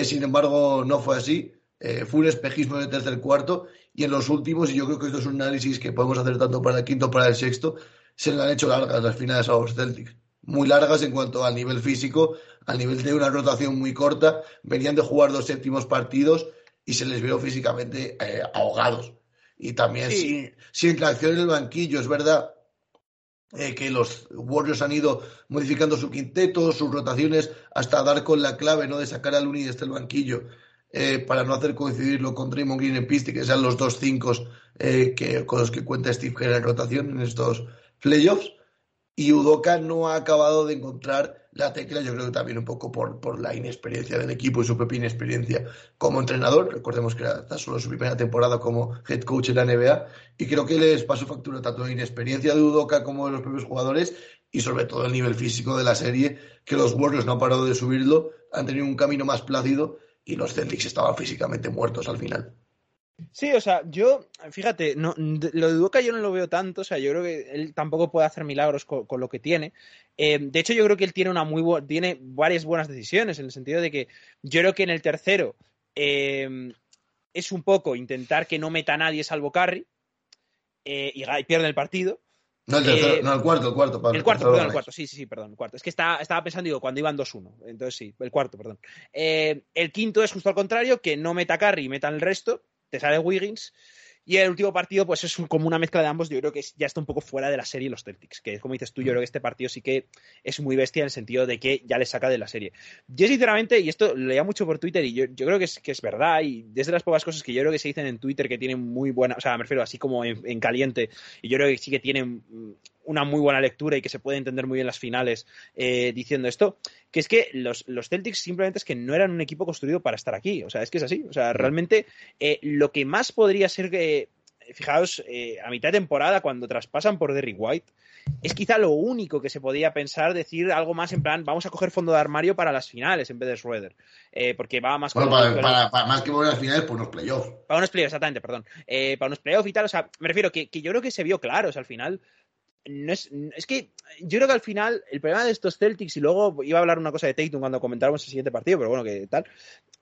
Speaker 3: sin embargo, no fue así. Eh, fue un espejismo en el tercer cuarto y en los últimos, y yo creo que esto es un análisis que podemos hacer tanto para el quinto como para el sexto, se le han hecho largas las finales a los Celtics. Muy largas en cuanto al nivel físico, al nivel de una rotación muy corta. Venían de jugar dos séptimos partidos y se les vio físicamente eh, ahogados. Y también sin, sin reacción en el banquillo, es verdad eh, que los Warriors han ido modificando su quinteto, sus rotaciones, hasta dar con la clave ¿no? de sacar al Uni desde el banquillo eh, para no hacer coincidirlo con Draymond Green en pista y que sean los dos cinco eh, que, con los que cuenta Steve Kerr en rotación en estos playoffs. Y Udoka no ha acabado de encontrar la tecla, yo creo que también un poco por, por la inexperiencia del equipo y su propia inexperiencia como entrenador. Recordemos que era solo su primera temporada como head coach en la NBA y creo que les pasó factura tanto la inexperiencia de Udoka como de los propios jugadores y sobre todo el nivel físico de la serie, que los Warriors no han parado de subirlo, han tenido un camino más plácido y los Celtics estaban físicamente muertos al final.
Speaker 1: Sí, o sea, yo, fíjate, no, lo de Duca yo no lo veo tanto, o sea, yo creo que él tampoco puede hacer milagros con, lo que tiene. Eh, de hecho, yo creo que él tiene una muy tiene varias buenas decisiones, en el sentido de que yo creo que en el tercero eh, es un poco intentar que no meta a nadie salvo Carry eh, y, y pierde el partido.
Speaker 3: No, el tercero, eh, no, el cuarto, el cuarto.
Speaker 1: Pablo, el cuarto, perdón, el cuarto. Sí, sí, sí, perdón, el cuarto. Es que estaba, estaba pensando, digo, cuando iban 2-1. Entonces sí, el cuarto, perdón. Eh, el quinto es justo al contrario, que no meta Carry y meta el resto. Te sale Wiggins. Y el último partido, pues es como una mezcla de ambos. Yo creo que ya está un poco fuera de la serie los Celtics. Que como dices tú, yo creo que este partido sí que es muy bestia en el sentido de que ya le saca de la serie. Yo, sinceramente, y esto lo leía mucho por Twitter y yo, creo que es, que es verdad. Y desde las pocas cosas que yo creo que se dicen en Twitter que tienen muy buena. O sea, me refiero así como en, caliente. Y yo creo que sí que tienen una muy buena lectura y que se puede entender muy bien las finales eh, diciendo esto, que es que los, los, Celtics simplemente es que no eran un equipo construido para estar aquí. O sea, es que es así. O sea, realmente eh, lo que más podría ser que, fijaos, eh, a mitad de temporada, cuando traspasan por Derrick White, es quizá lo único que se podía pensar, decir algo más en plan, vamos a coger fondo de armario para las finales en vez de Schroeder. porque va más
Speaker 3: bueno, para, para, más que las finales, por unos playoffs.
Speaker 1: Para unos playoffs, exactamente, perdón. para unos playoffs y tal, o sea, me refiero que, que yo creo que se vio claro, o sea, al final no es, es que yo creo que al final el problema de estos Celtics, y luego iba a hablar una cosa de Tatum cuando comentáramos el siguiente partido, pero bueno, que tal,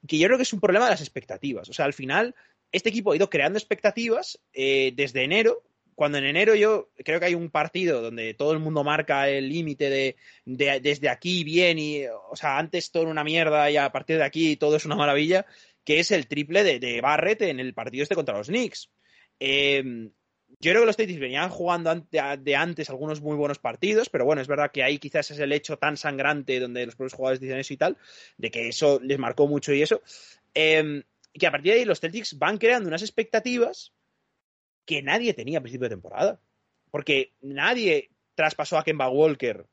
Speaker 1: que yo creo que es un problema de las expectativas. O sea, al final este equipo ha ido creando expectativas eh, desde enero, cuando en enero yo creo que hay un partido donde todo el mundo marca el límite de, desde aquí bien y, o sea, antes todo una mierda y a partir de aquí todo es una maravilla, que es el triple de, de Barrett en el partido este contra los Knicks. Eh, yo creo que los Celtics venían jugando de antes algunos muy buenos partidos, pero bueno, es verdad que ahí quizás es el hecho tan sangrante donde los propios jugadores dicen eso y tal, de que eso les marcó mucho y eso. Eh, que a partir de ahí los Celtics van creando unas expectativas que nadie tenía a principio de temporada. Porque nadie traspasó a Kemba Walker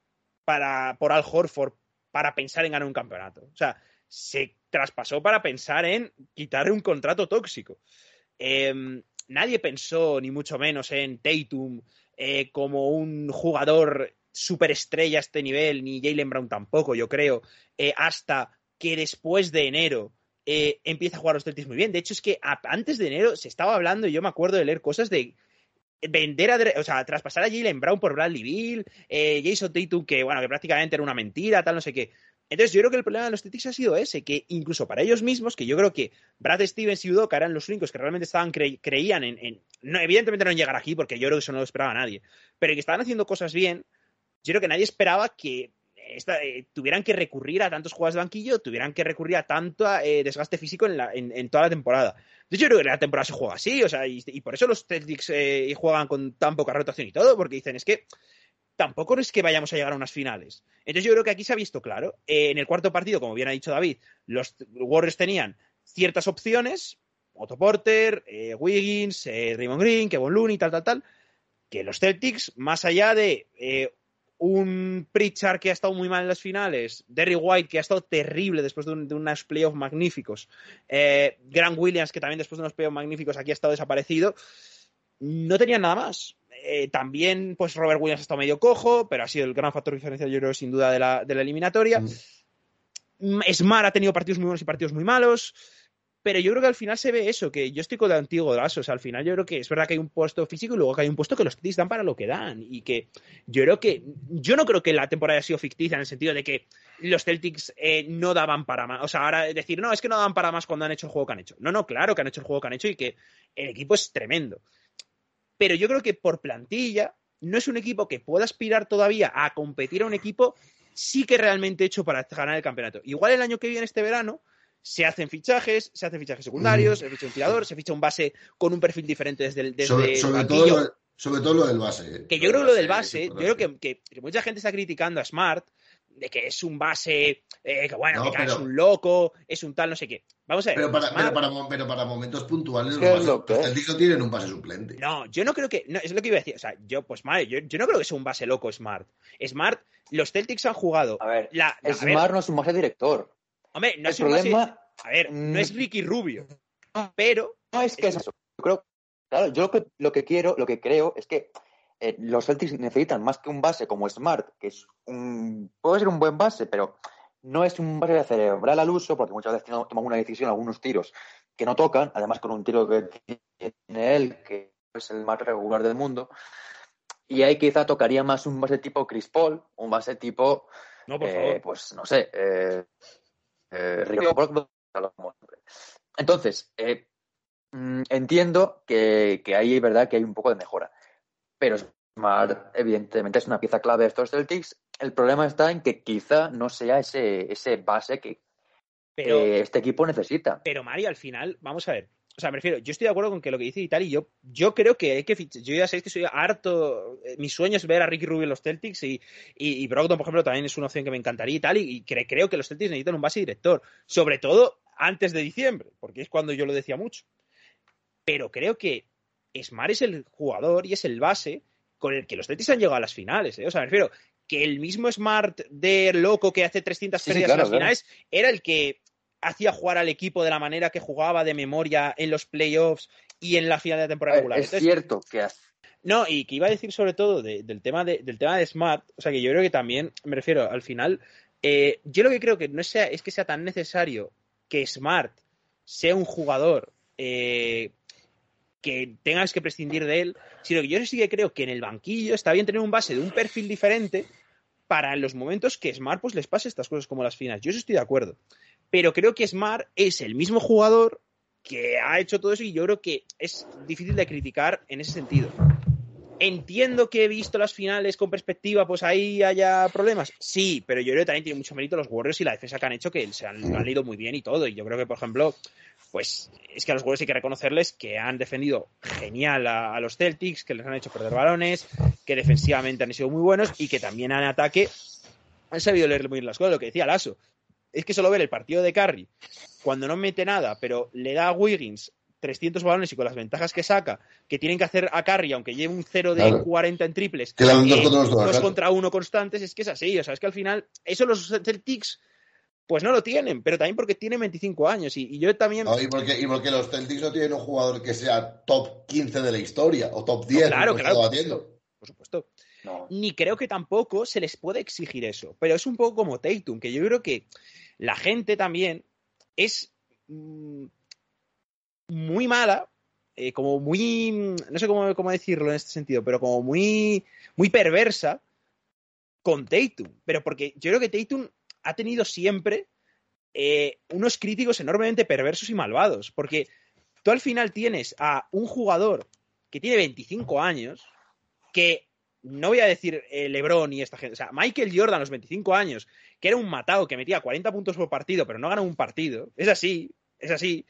Speaker 1: para, por Al Horford para pensar en ganar un campeonato. O sea, se traspasó para pensar en quitarle un contrato tóxico. Eh, nadie pensó, ni mucho menos, en Tatum eh, como un jugador superestrella a este nivel, ni Jalen Brown tampoco, yo creo, eh, hasta que después de enero eh, empieza a jugar los Celtics muy bien. De hecho, es que antes de enero se estaba hablando, y yo me acuerdo de leer cosas de vender a, o sea, traspasar a Jalen Brown por Bradley Bill, Jason Tatum, que bueno, que prácticamente era una mentira, tal, no sé qué. Entonces, yo creo que el problema de los Celtics ha sido ese, que incluso para ellos mismos, que yo creo que Brad Stevens y Udoka eran los únicos que realmente estaban creían en, evidentemente no en llegar aquí, porque yo creo que eso no lo esperaba nadie, pero que estaban haciendo cosas bien, yo creo que nadie esperaba que eh, tuvieran que recurrir a tantos jugadores de banquillo, tuvieran que recurrir a tanto eh, desgaste físico en, toda la temporada. Yo creo que la temporada se juega así, o sea, y, por eso los Celtics eh, juegan con tan poca rotación y todo, porque dicen, es que tampoco es que vayamos a llegar a unas finales. Entonces yo creo que aquí se ha visto claro. Eh, en el cuarto partido, como bien ha dicho David, los Warriors tenían ciertas opciones, Otto Porter, eh, Wiggins, eh, Raymond Green, Kevin Looney, tal, tal, tal, que los Celtics, más allá de un Pritchard que ha estado muy mal en las finales, Derry White que ha estado terrible después de, un, de unos playoffs magníficos, Grant Williams que también después de unos playoffs magníficos aquí ha estado desaparecido, no tenían nada más. Eh, también, pues Robert Williams ha estado medio cojo, pero ha sido el gran factor diferencial, yo creo, sin duda, de la, de la eliminatoria. Mm. Smart ha tenido partidos muy buenos y partidos muy malos. Pero yo creo que al final se ve eso, que yo estoy con el antiguo Draso. O sea, al final yo creo que es verdad que hay un puesto físico y luego que hay un puesto que los Celtics dan para lo que dan. Y que yo creo que. Yo no creo que la temporada haya sido ficticia en el sentido de que los Celtics eh, no daban para más. O sea, ahora decir, no, es que no daban para más cuando han hecho el juego que han hecho. No, no, claro que han hecho el juego que han hecho y que el equipo es tremendo. Pero yo creo que por plantilla no es un equipo que pueda aspirar todavía a competir a un equipo sí que realmente hecho para ganar el campeonato. Igual el año que viene, este verano, se hacen fichajes, se hacen fichajes secundarios, se ficha un tirador, se ficha un base con un perfil diferente desde el desde
Speaker 4: sobre, sobre
Speaker 1: el
Speaker 4: todo lo, sobre todo lo del base. eh.
Speaker 1: Que yo creo que lo del
Speaker 4: base,
Speaker 1: yo creo que mucha gente está criticando a Smart de que es un base, eh, que bueno,
Speaker 4: No,
Speaker 1: que
Speaker 4: pero-
Speaker 1: es un loco, es un tal, no sé qué. Vamos a ver.
Speaker 4: Pero para, pero, para, mo- pero para momentos puntuales,
Speaker 2: Es
Speaker 4: los, bases-
Speaker 2: lo que
Speaker 4: los. Celtics no tienen un base suplente.
Speaker 1: No, yo no creo que. No, es lo que iba a decir. O sea, yo, pues madre, yo, yo no creo que sea un base loco Smart. Smart, los Celtics han jugado.
Speaker 2: A ver,
Speaker 1: La, a ver,
Speaker 2: Smart no es un base director.
Speaker 1: hombre, no
Speaker 2: el
Speaker 1: es un base-
Speaker 2: problema
Speaker 1: A ver, no es Ricky Rubio. Pero.
Speaker 2: no es que es eso. Yo creo, claro, yo lo que, lo que quiero, lo que creo es que eh, los Celtics necesitan más que un base como Smart, que es un puede ser un buen base, pero no es un base cerebral al uso, porque muchas veces toma una decisión, algunos tiros que no tocan, además con un tiro que tiene él, que es el más regular del mundo. Y ahí quizá tocaría más un base tipo Chris Paul, un base tipo
Speaker 1: No, por
Speaker 2: eh,
Speaker 1: favor.
Speaker 2: pues no sé, eh, eh, siempre. Entonces, eh, mm, entiendo que, que ahí es verdad que hay un poco de mejora, pero Smart, evidentemente, es una pieza clave de estos Celtics. El problema está en que quizá no sea ese, ese base que
Speaker 1: Pero,
Speaker 2: eh, este equipo necesita.
Speaker 1: pero Mario, al final, vamos a ver. O sea, me refiero, yo estoy de acuerdo con que lo que dice Itali, yo, yo creo que hay que fichar. Yo ya sabéis que soy harto. eh, Mi sueño es ver a Ricky Rubio en los Celtics y, y, y Brogdon, por ejemplo, también es una opción que me encantaría y tal. Y, y cre- creo que los Celtics necesitan un base director. Sobre todo antes de diciembre, porque es cuando yo lo decía mucho. Pero creo que Smart es el jugador y es el base con el que los Celtics han llegado a las finales. ¿eh? O sea, me refiero que el mismo Smart de loco que hace 300
Speaker 2: Sí, sí,
Speaker 1: pérdidas
Speaker 2: claro,
Speaker 1: en las
Speaker 2: claro.
Speaker 1: finales era el que hacía jugar al equipo de la manera que jugaba de memoria en los playoffs y en la final de la temporada
Speaker 2: ver,
Speaker 1: regular.
Speaker 2: es
Speaker 1: Entonces,
Speaker 2: cierto que hace-
Speaker 1: no, y que iba a decir sobre todo de- del, tema de, del tema de Smart, o sea que yo creo que también, me refiero, al final, eh, yo lo que creo que no sea, es que sea tan necesario que Smart sea un jugador eh, que tengas que prescindir de él, sino que yo sí que creo que en el banquillo está bien tener un base de un perfil diferente para los momentos que Smart pues les pase estas cosas como las finales. Yo eso estoy de acuerdo. Pero creo que Smart es el mismo jugador que ha hecho todo eso y yo creo que es difícil de criticar en ese sentido. Entiendo que he visto las finales con perspectiva, pues ahí haya problemas. Sí, pero yo creo que también tiene mucho mérito los Warriors y la defensa que han hecho, que se han, han leído muy bien y todo. Y yo creo que, por ejemplo, pues es que a los Warriors hay que reconocerles que han defendido genial a, a los Celtics, que les han hecho perder balones, que defensivamente han sido muy buenos y que también en ataque han sabido leer muy bien las cosas. Lo que decía Lasso, es que solo ver el partido de Curry, cuando no mete nada, pero le da a Wiggins 300 balones y con las ventajas que saca, que tienen que hacer a Curry, aunque lleve un 0 de
Speaker 4: Claro.
Speaker 1: 40 en triples,
Speaker 4: dos
Speaker 1: eh,
Speaker 4: contra dos,
Speaker 1: dos
Speaker 4: claro.
Speaker 1: contra uno constantes, es que es así. O sea, es que al final, eso los Celtics, pues no lo tienen, pero también porque tienen 25 años. Y, y yo también.
Speaker 4: No, y, porque, y porque los Celtics no tienen un jugador que sea top 15 de la historia o top 10.
Speaker 1: claro, claro. Por supuesto.
Speaker 2: no.
Speaker 1: Ni creo que tampoco se les puede exigir eso. Pero es un poco como Tatum, que yo creo que la gente también es mm, muy mala, eh, como muy, no sé cómo, cómo decirlo en este sentido, pero como muy, muy perversa con Tatum. Pero porque yo creo que Tatum ha tenido siempre eh, unos críticos enormemente perversos y malvados. Porque tú al final tienes a un jugador que tiene 25 años, que no voy a decir eh, LeBron y esta gente, o sea, Michael Jordan a los 25 años, que era un matado que metía 40 puntos por partido, pero no ganó un partido, es así, es así.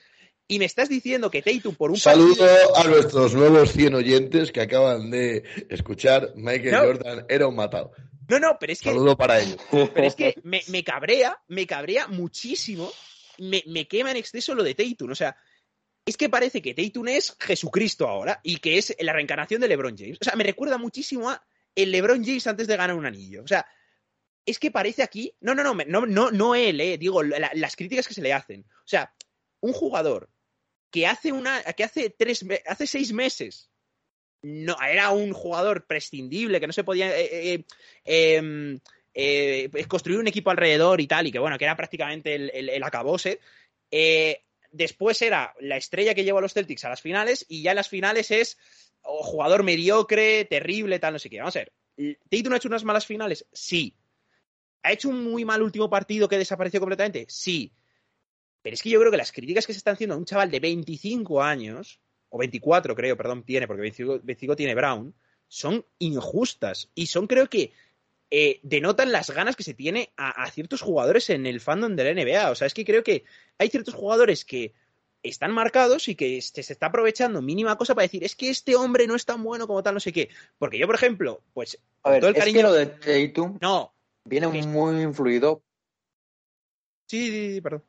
Speaker 1: Y me estás diciendo que Tatum por un
Speaker 4: Saludo
Speaker 1: partido-
Speaker 4: a nuestros nuevos 100 oyentes que acaban de escuchar. Michael
Speaker 1: No.
Speaker 4: Jordan era un matado.
Speaker 1: No, no, pero es que
Speaker 4: Saludo para ellos.
Speaker 1: Pero es que me, me cabrea, me cabrea muchísimo, me, me quema en exceso lo de Tatum. O sea, es que parece que Tatum es Jesucristo ahora y que es la reencarnación de LeBron James. O sea, me recuerda muchísimo a el LeBron James antes de ganar un anillo. O sea, es que parece aquí. No, no, no, no, no, no él, eh, digo, las críticas que se le hacen. O sea, un jugador que hace una. que hace tres hace seis meses. No, era un jugador prescindible, que no se podía. Eh, em, construir un equipo alrededor y tal, y que bueno, que era prácticamente el, el, acabose. después era la estrella que llevó a los Celtics a las finales, y ya en las finales es jugador mediocre, terrible, tal, no sé qué. Vamos a ver. ¿Tatum ha hecho unas malas finales? Sí. ¿Ha hecho un muy mal último partido que desapareció completamente? Sí. Pero es que yo creo que las críticas que se están haciendo a un chaval de 25 años, o 24 creo, perdón, tiene, porque 25, tiene Brown, son injustas. Y son, creo que, eh, denotan las ganas que se tiene a, a, ciertos jugadores en el fandom de la NBA. O sea, es que creo que hay ciertos jugadores que están marcados y que se, se está aprovechando mínima cosa para decir, es que este hombre no es tan bueno como tal, no sé qué. Porque yo, por ejemplo, pues,
Speaker 2: a ver, todo el cariño... Es que lo de Tatum
Speaker 1: no,
Speaker 2: viene muy influido.
Speaker 1: Sí, sí, sí, perdón.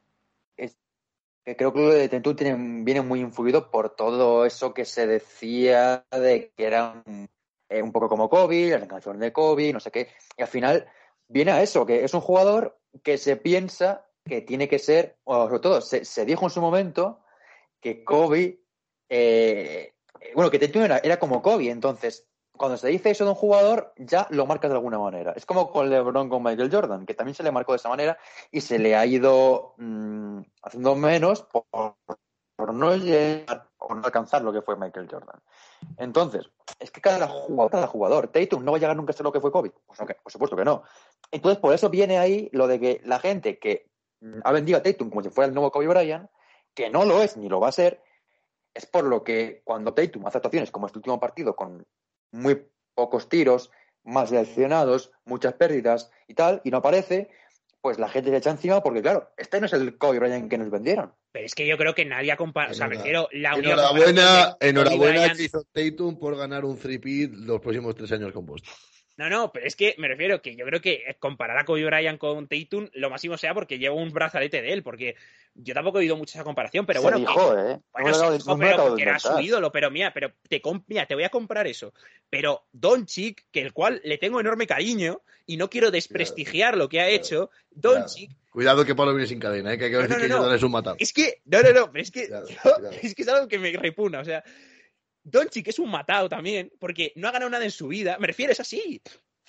Speaker 2: Que creo que lo de Tatum tiene, viene muy influido por todo eso que se decía de que era un, eh, poco como Kobe, la reencarnación de Kobe, no sé qué. Y al final viene a eso, que es un jugador que se piensa que tiene que ser, o sobre todo, se, se dijo en su momento que Kobe, eh, bueno, que Tatum era, era, como Kobe, entonces, cuando se dice eso de un jugador, ya lo marcas de alguna manera. Es como con LeBron con Michael Jordan, que también se le marcó de esa manera y se le ha ido mmm, haciendo menos por, no llegar o no alcanzar lo que fue Michael Jordan. Entonces, es que cada jugador, cada jugador, Tatum no va a llegar nunca a ser lo que fue Kobe. Pues por supuesto que no. Entonces, por eso viene ahí lo de que la gente que ha vendido a Tatum como si fuera el nuevo Kobe Bryant, que no lo es ni lo va a ser, es por lo que cuando Tatum hace actuaciones como este último partido con muy pocos tiros, más seleccionados, muchas pérdidas y tal, y no aparece, pues la gente se echa encima porque, claro, este no es el Kobe Bryant que nos vendieron.
Speaker 1: Pero es que yo creo que nadie ha comparado. O sea, prefiero la
Speaker 3: Enhorabuena, enhorabuena que hizo Tatum por ganar un 3 los próximos tres años con Boston.
Speaker 1: No, no, pero es que me refiero que yo creo que comparar a Kobe Bryant con Tatum lo máximo sea porque lleva un brazalete de él, porque yo tampoco he oído mucho esa comparación, pero
Speaker 2: se
Speaker 1: bueno.
Speaker 2: Dijo, que, ¿eh?
Speaker 1: Bueno, se dijo, pero era su ídolo, pero mira, pero te, mira, te voy a comprar eso. Pero Don Chick, que el cual le tengo enorme cariño y no quiero desprestigiar claro, lo que ha hecho, Don Chick.
Speaker 3: Cuidado que Pablo viene sin cadena, ¿eh? que hay que ver no, no, que no. es un matado.
Speaker 1: Es que, no, no, no, pero es que, es que es algo que me repuna, o sea. Doncic es un matado también, porque no ha ganado nada en su vida. Me refiero, es así.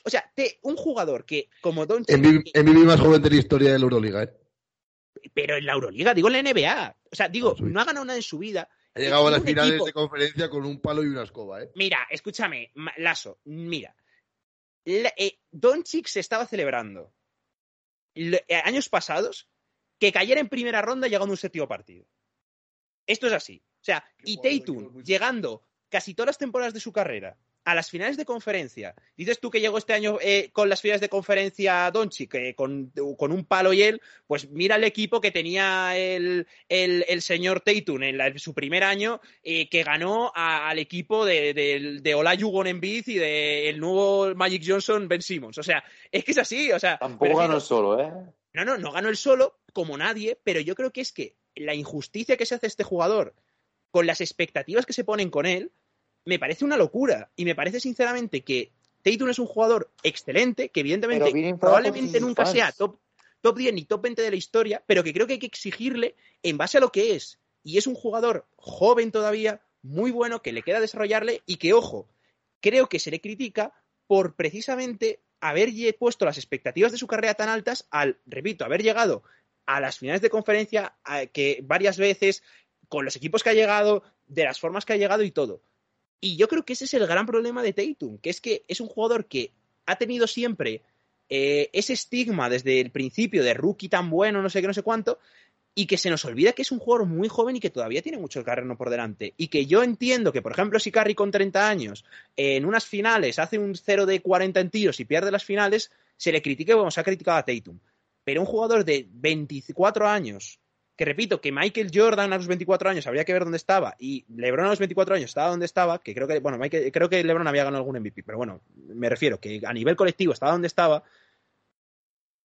Speaker 1: O sea, te, un jugador que, como Doncic...
Speaker 3: En mi, en mi más joven de la historia de la Euroliga, ¿eh?
Speaker 1: Pero en la Euroliga, digo en la NBA. O sea, digo, no, no ha ganado nada en su vida.
Speaker 3: Ha llegado a las finales equipo... de conferencia con un palo y una escoba, ¿eh?
Speaker 1: Mira, escúchame, Lasso, mira. La, eh, Doncic se estaba celebrando le, eh, años pasados que cayera en primera ronda llegando a un séptimo partido. Esto es así. O sea, Qué y Tatum llegando casi todas las temporadas de su carrera a las finales de conferencia. Dices tú que llegó este año eh, con las finales de conferencia Doncic, eh, con, con, un palo y él, pues mira el equipo que tenía el, el, el señor Tatum en, la, en, su primer año, eh, que ganó a, al equipo de, de, de Olajuwon Embiid y del de nuevo Magic Johnson Ben Simmons. O sea, es que es así. O sea,
Speaker 2: Tampoco ganó el solo, ¿eh?
Speaker 1: No, no, no ganó el solo como nadie, pero yo creo que es que la injusticia que se hace a este jugador con las expectativas que se ponen con él, me parece una locura. Y me parece sinceramente que Tatum es un jugador excelente, que evidentemente probablemente nunca fans. sea top, top 10 ni top 20 de la historia, pero que creo que hay que exigirle en base a lo que es. Y es un jugador joven todavía, muy bueno, que le queda desarrollarle y que, ojo, creo que se le critica por precisamente haber puesto las expectativas de su carrera tan altas al, repito, haber llegado a las finales de conferencia que varias veces, con los equipos que ha llegado, de las formas que ha llegado y todo. Y yo creo que ese es el gran problema de Tatum, que es que es un jugador que ha tenido siempre eh, ese estigma desde el principio de rookie tan bueno, no sé qué, no sé cuánto, y que se nos olvida que es un jugador muy joven y que todavía tiene mucho terreno por delante. Y que yo entiendo que, por ejemplo, si Curry con 30 años en unas finales hace un 0 de 40 en tiros y pierde las finales, se le critique como se ha criticado a Tatum. Pero un jugador de 24 años que repito, que Michael Jordan a los 24 años habría que ver dónde estaba y LeBron a los 24 años estaba donde estaba, que creo que, bueno, Michael, creo que LeBron había ganado algún MVP, pero bueno, me refiero que a nivel colectivo estaba donde estaba.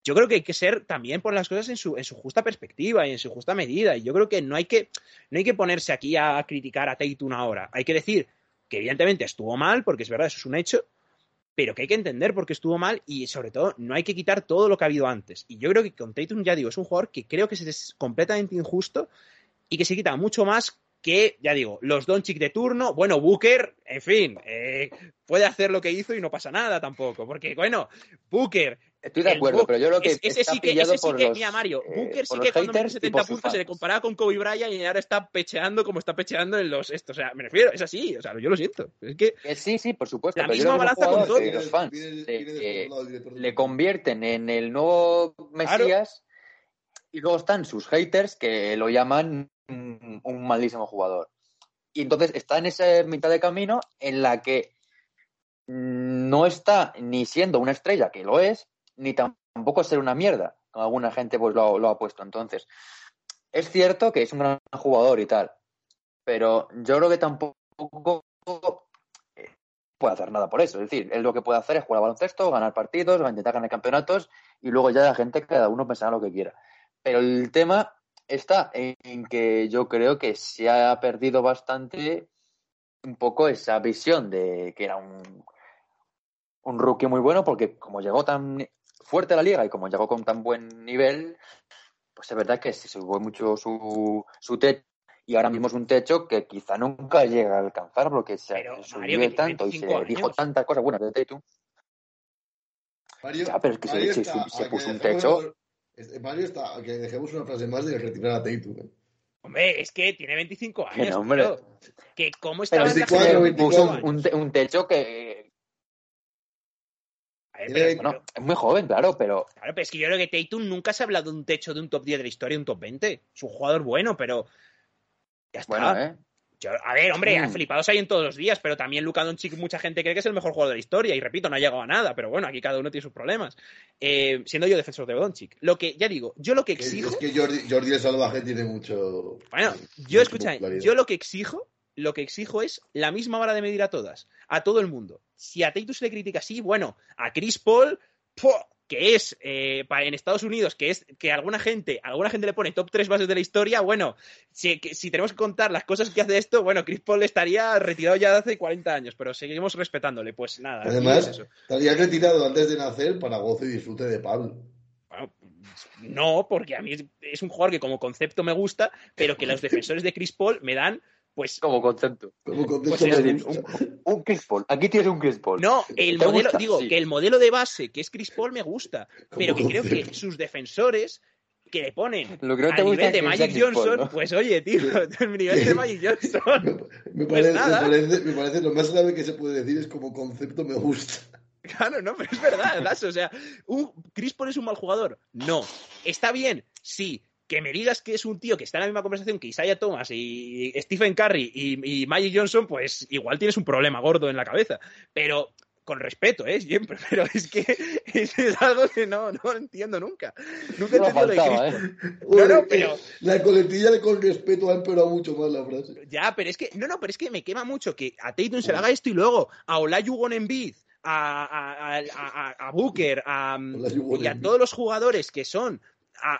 Speaker 1: Yo creo que hay que ser también poner las cosas en su, en su justa perspectiva y en su justa medida. Y yo creo que no hay que, no hay que ponerse aquí a criticar a Tatum ahora. Hay que decir que evidentemente estuvo mal, porque es verdad, eso es un hecho, pero que hay que entender por qué estuvo mal y sobre todo no hay que quitar todo lo que ha habido antes. Y yo creo que con Tatum, ya digo, es un jugador que creo que es completamente injusto y que se quita mucho más que, ya digo, los Doncic de turno, bueno, Booker, en fin, eh, puede hacer lo que hizo y no pasa nada tampoco, porque, bueno, Booker...
Speaker 2: Estoy de acuerdo, pero yo creo que
Speaker 1: ese, sí que, ese sí que, mira Mario, eh, Booker sí que cuando metió 70 puntos se le comparaba con Kobe Bryant y ahora está pecheando como está pecheando en los estos, o sea, me refiero, es así, o sea, yo lo siento, es que...
Speaker 2: sí, sí, por supuesto.
Speaker 1: La misma balanza con todos.
Speaker 2: Los fans le, convierten en el nuevo Mesías y luego están sus haters que lo llaman un, malísimo jugador. Y entonces está en esa mitad de camino en la que no está ni siendo una estrella, que lo es, ni tampoco ser una mierda. Alguna gente pues lo, ha puesto. Entonces, es cierto que es un gran jugador y tal, pero yo creo que tampoco puede hacer nada por eso. Es decir, él lo que puede hacer es jugar baloncesto, ganar partidos, intentar ganar campeonatos y luego ya la gente, cada uno pensará lo que quiera. Pero el tema está en que yo creo que se ha perdido bastante un poco esa visión de que era un, un rookie muy bueno, porque como llegó tan fuerte a la liga y como llegó con tan buen nivel, pues es verdad que se subió mucho su, su techo y ahora mismo es un techo que quizá nunca llega a alcanzar porque se, subió tanto y se dijo tantas cosas buenas de Tatum. ya, pero es que se, se, puso un techo
Speaker 4: Mario está, que dejemos una frase más de retirar a Tatum. ¿eh?
Speaker 1: Hombre, es que tiene 25 años.
Speaker 2: No, hombre.
Speaker 1: que cómo está
Speaker 2: un, un, techo que. Bueno, es muy joven, claro, pero.
Speaker 1: Claro, pero es que yo creo que Tatum nunca se ha hablado de un techo de un top 10 de la historia, un top 20. Es un jugador bueno, pero. Ya está.
Speaker 2: Bueno, ¿eh?
Speaker 1: a ver, hombre, mm. flipados hay en todos los días, pero también Luka Doncic mucha gente cree que es el mejor jugador de la historia y repito, no ha llegado a nada, pero bueno, aquí cada uno tiene sus problemas. Eh, siendo yo defensor de Doncic. Lo que, ya digo, yo lo que exijo...
Speaker 4: Es que Jordi, Jordi el Salvaje tiene mucho...
Speaker 1: Bueno, yo escucha, yo lo que exijo, lo que exijo es la misma vara de medir a todas, a todo el mundo. Si a Tatum se le critica así, bueno, a Chris Paul, que es eh, en Estados Unidos, que es que alguna gente, alguna gente le pone top 3 bases de la historia, bueno, si, si, tenemos que contar las cosas que hace esto, bueno, Chris Paul estaría retirado ya de hace 40 años, pero seguimos respetándole, pues nada.
Speaker 4: Además, estaría retirado antes de nacer para gozo y disfrute de Pablo.
Speaker 1: Bueno, no, porque a mí es un jugador que como concepto me gusta, pero que los defensores de Chris Paul me dan pues
Speaker 2: como concepto.
Speaker 4: Como
Speaker 2: concepto pues un, Chris Paul. Aquí tienes un Chris Paul.
Speaker 1: No, el modelo, digo que el modelo de base que es Chris Paul me gusta, pero que creo que sus defensores que le ponen
Speaker 2: Lo que
Speaker 1: al nivel de Magic Johnson, pues oye, tío, el nivel de Magic Johnson.
Speaker 4: me, pues parece, me, parece, lo más grave que se puede decir es como concepto me gusta.
Speaker 1: Claro, no, pero es verdad, O sea, un, Chris Paul es un mal jugador. No. ¿Está bien? Sí que me digas que es un tío que está en la misma conversación que Isaiah Thomas y Stephen Curry y, Magic Johnson, pues igual tienes un problema gordo en la cabeza. Pero con respeto, ¿eh? Siempre, pero es que es, algo que no, no entiendo nunca. Nunca
Speaker 2: no entiendo
Speaker 1: faltaba,
Speaker 2: ¿eh?
Speaker 1: No, no, pero...
Speaker 4: La coletilla de con respeto ha empeorado mucho más la frase.
Speaker 1: Ya, pero es que, no, no, pero es que me quema mucho que a Tatum se le haga esto y luego a Olajuwon Embiid, a, a, a, a, Booker, a, y a todos los jugadores que son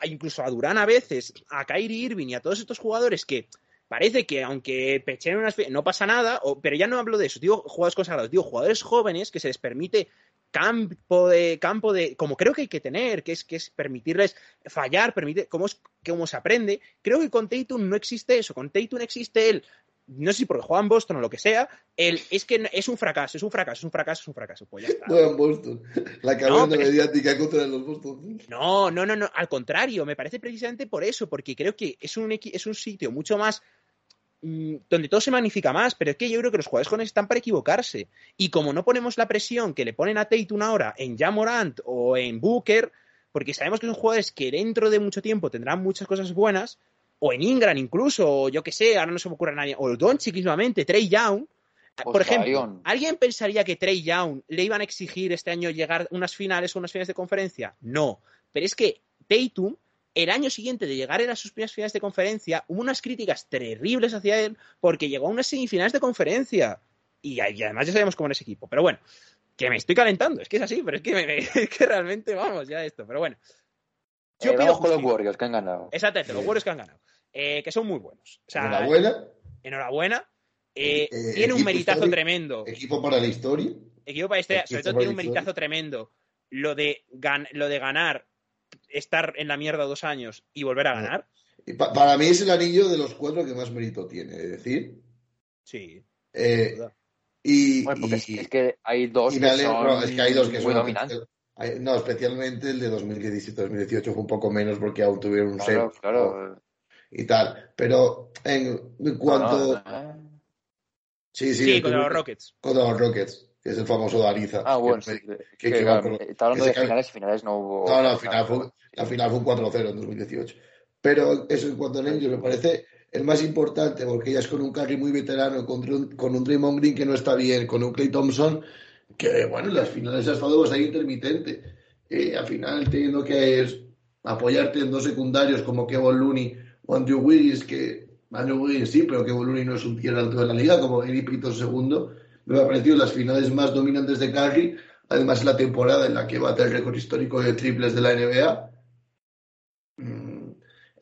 Speaker 1: incluso a Durán a veces, a Kyrie Irving y a todos estos jugadores que parece que aunque pechen unas no pasa nada, pero ya no hablo de eso, digo jugadores consagrados, digo jugadores jóvenes que se les permite campo de campo de como creo que hay que tener, que es que es permitirles fallar, permite cómo es cómo se aprende. Creo que con Tatum no existe eso, con Tatum existe el no sé si porque juega en Boston o lo que sea, el, es que es un fracaso, es un fracaso, es un fracaso, es un fracaso. Pues ya está.
Speaker 4: Juega en Boston. La cadena mediática contra los Boston.
Speaker 1: No, no, no, no, al contrario, me parece precisamente por eso, porque creo que es un, es un sitio mucho más mm, donde todo se magnifica más, pero es que yo creo que los jugadores jóvenes están para equivocarse. Y como no ponemos la presión que le ponen a Tate una hora en Jamorant o en Booker, porque sabemos que son jugadores que dentro de mucho tiempo tendrán muchas cosas buenas, o en Ingram incluso, o yo que sé, ahora no se me ocurre a nadie, o el Doncic mismamente, Trey Young. Por ejemplo, ¿alguien pensaría que Trey Young le iban a exigir este año llegar a unas finales o unas finales de conferencia? No, pero es que Tatum, el año siguiente de llegar a sus primeras finales de conferencia, hubo unas críticas terribles hacia él porque llegó a unas semifinales de conferencia. Y, además ya sabemos cómo es ese equipo. Pero bueno, que me estoy calentando, es que es así, pero es que, es que realmente vamos ya esto. Pero bueno,
Speaker 2: yo eh, pido los Warriors que han ganado.
Speaker 1: Exactamente, los Warriors que han ganado. Eh, que son muy buenos.
Speaker 4: enhorabuena.
Speaker 1: Enhorabuena. Eh, tiene un meritazo tremendo.
Speaker 4: Equipo para la historia.
Speaker 1: Equipo para historia, sobre todo tiene un meritazo tremendo. Lo de, gan- lo de ganar, estar en la mierda dos años y volver a ganar.
Speaker 3: Y pa- para mí es el anillo de los cuatro que más mérito tiene. Es decir,
Speaker 1: Sí.
Speaker 3: eh, y,
Speaker 2: Bueno, porque es,
Speaker 3: y-
Speaker 2: es que hay dos que son
Speaker 3: no, es que hay dos que
Speaker 2: muy
Speaker 3: son
Speaker 2: dominantes.
Speaker 3: No, especialmente el de 2017-2018 fue un poco menos porque aún tuvieron un
Speaker 2: Claro,
Speaker 3: set
Speaker 2: claro.
Speaker 3: Y tal. Pero en, cuanto.
Speaker 2: No.
Speaker 3: Sí, sí,
Speaker 1: Sí, contra los Rockets.
Speaker 3: contra los Rockets, que es el famoso de Ariza.
Speaker 2: Ah, bueno,
Speaker 3: que,
Speaker 2: sí, que-
Speaker 3: que-
Speaker 2: que,
Speaker 3: que
Speaker 2: claro,
Speaker 3: va con-
Speaker 2: está hablando
Speaker 3: que
Speaker 2: de finales, finales no hubo.
Speaker 3: No, no, al final fue, la final fue un 4-0 en 2018. Pero eso en cuanto a Angels me parece el más importante porque ya es con un Curry muy veterano, con un, con un Draymond Green que no está bien, con un Clay Thompson que, bueno, en las finales ha estado bastante intermitente. Eh, al final teniendo que es- apoyarte en dos secundarios como Kevin Looney Andrew Wiggins, que Andrew Wiggins sí, pero Kevin Looney no es un tierra alto de la liga, como Gary Payton segundo, me ha parecido las finales más dominantes de Curry, además la temporada en la que bate el récord histórico de triples de la NBA. Mm,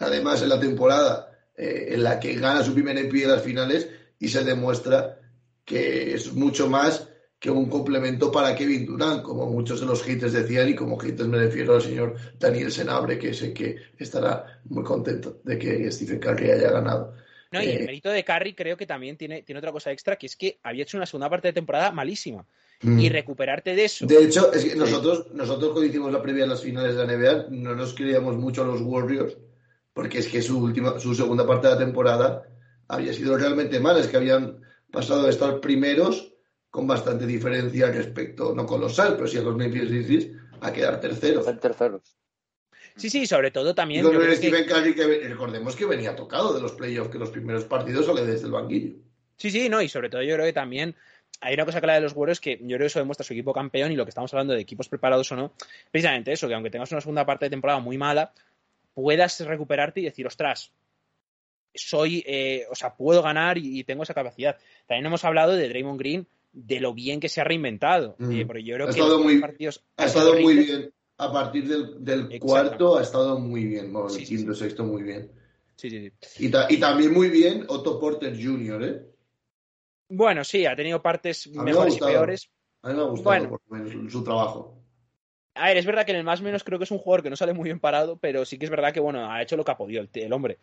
Speaker 3: Además, en la temporada eh, en la que gana su primer MVP de las finales y se demuestra que es mucho más que un complemento para Kevin Durant, como muchos de los haters decían, y como haters me refiero al señor Daniel Senabre, que sé que estará muy contento de que Stephen Curry haya ganado.
Speaker 1: No, y el
Speaker 3: Eh,
Speaker 1: mérito de Curry creo que también tiene, tiene otra cosa extra, que es que había hecho una segunda parte de temporada malísima.
Speaker 3: mm.
Speaker 1: Y recuperarte de eso.
Speaker 3: De hecho, es que nosotros, nosotros cuando hicimos la previa de las finales de la NBA, no nos creíamos mucho a los Warriors, porque es que su última, su segunda parte de la temporada había sido realmente mala, es que habían pasado de estar primeros con bastante diferencia respecto, no colosal, pero sí a los Memphis Grizzlies, a quedar terceros.
Speaker 2: Están terceros.
Speaker 1: Sí, sí, sobre todo también. yo creo
Speaker 3: el
Speaker 1: que-
Speaker 3: que recordemos que venía tocado de los playoffs, que los primeros partidos sale desde el banquillo.
Speaker 1: Sí, sí, no, y sobre todo yo creo que también hay una cosa clara de los Warriors que yo creo que eso demuestra su equipo campeón y lo que estamos hablando de equipos preparados o no, precisamente eso, que aunque tengas una segunda parte de temporada muy mala, puedas recuperarte y decir, ostras, soy, eh, o sea, puedo ganar y, y tengo esa capacidad. También hemos hablado de Draymond Green, de lo bien que se ha reinventado,
Speaker 3: Mm.
Speaker 1: eh, porque yo creo
Speaker 3: Ha
Speaker 1: que
Speaker 3: estado muy-
Speaker 1: partidos
Speaker 3: Ha estado muy bien. A partir del, cuarto ha estado muy bien. Bueno, el
Speaker 1: Sí, sí,
Speaker 3: quinto, sexto, muy bien.
Speaker 1: Sí, sí, sí.
Speaker 3: Y, ta- y también muy bien Otto Porter Jr., ¿eh?
Speaker 1: Bueno, sí, ha tenido partes
Speaker 3: me
Speaker 1: mejores y peores.
Speaker 3: A mí me ha gustado
Speaker 1: Bueno.
Speaker 3: por lo menos su trabajo.
Speaker 1: A ver, es verdad que en el más menos creo que es un jugador que no sale muy bien parado, pero sí que es verdad que, bueno, ha hecho lo que ha podido el, el hombre.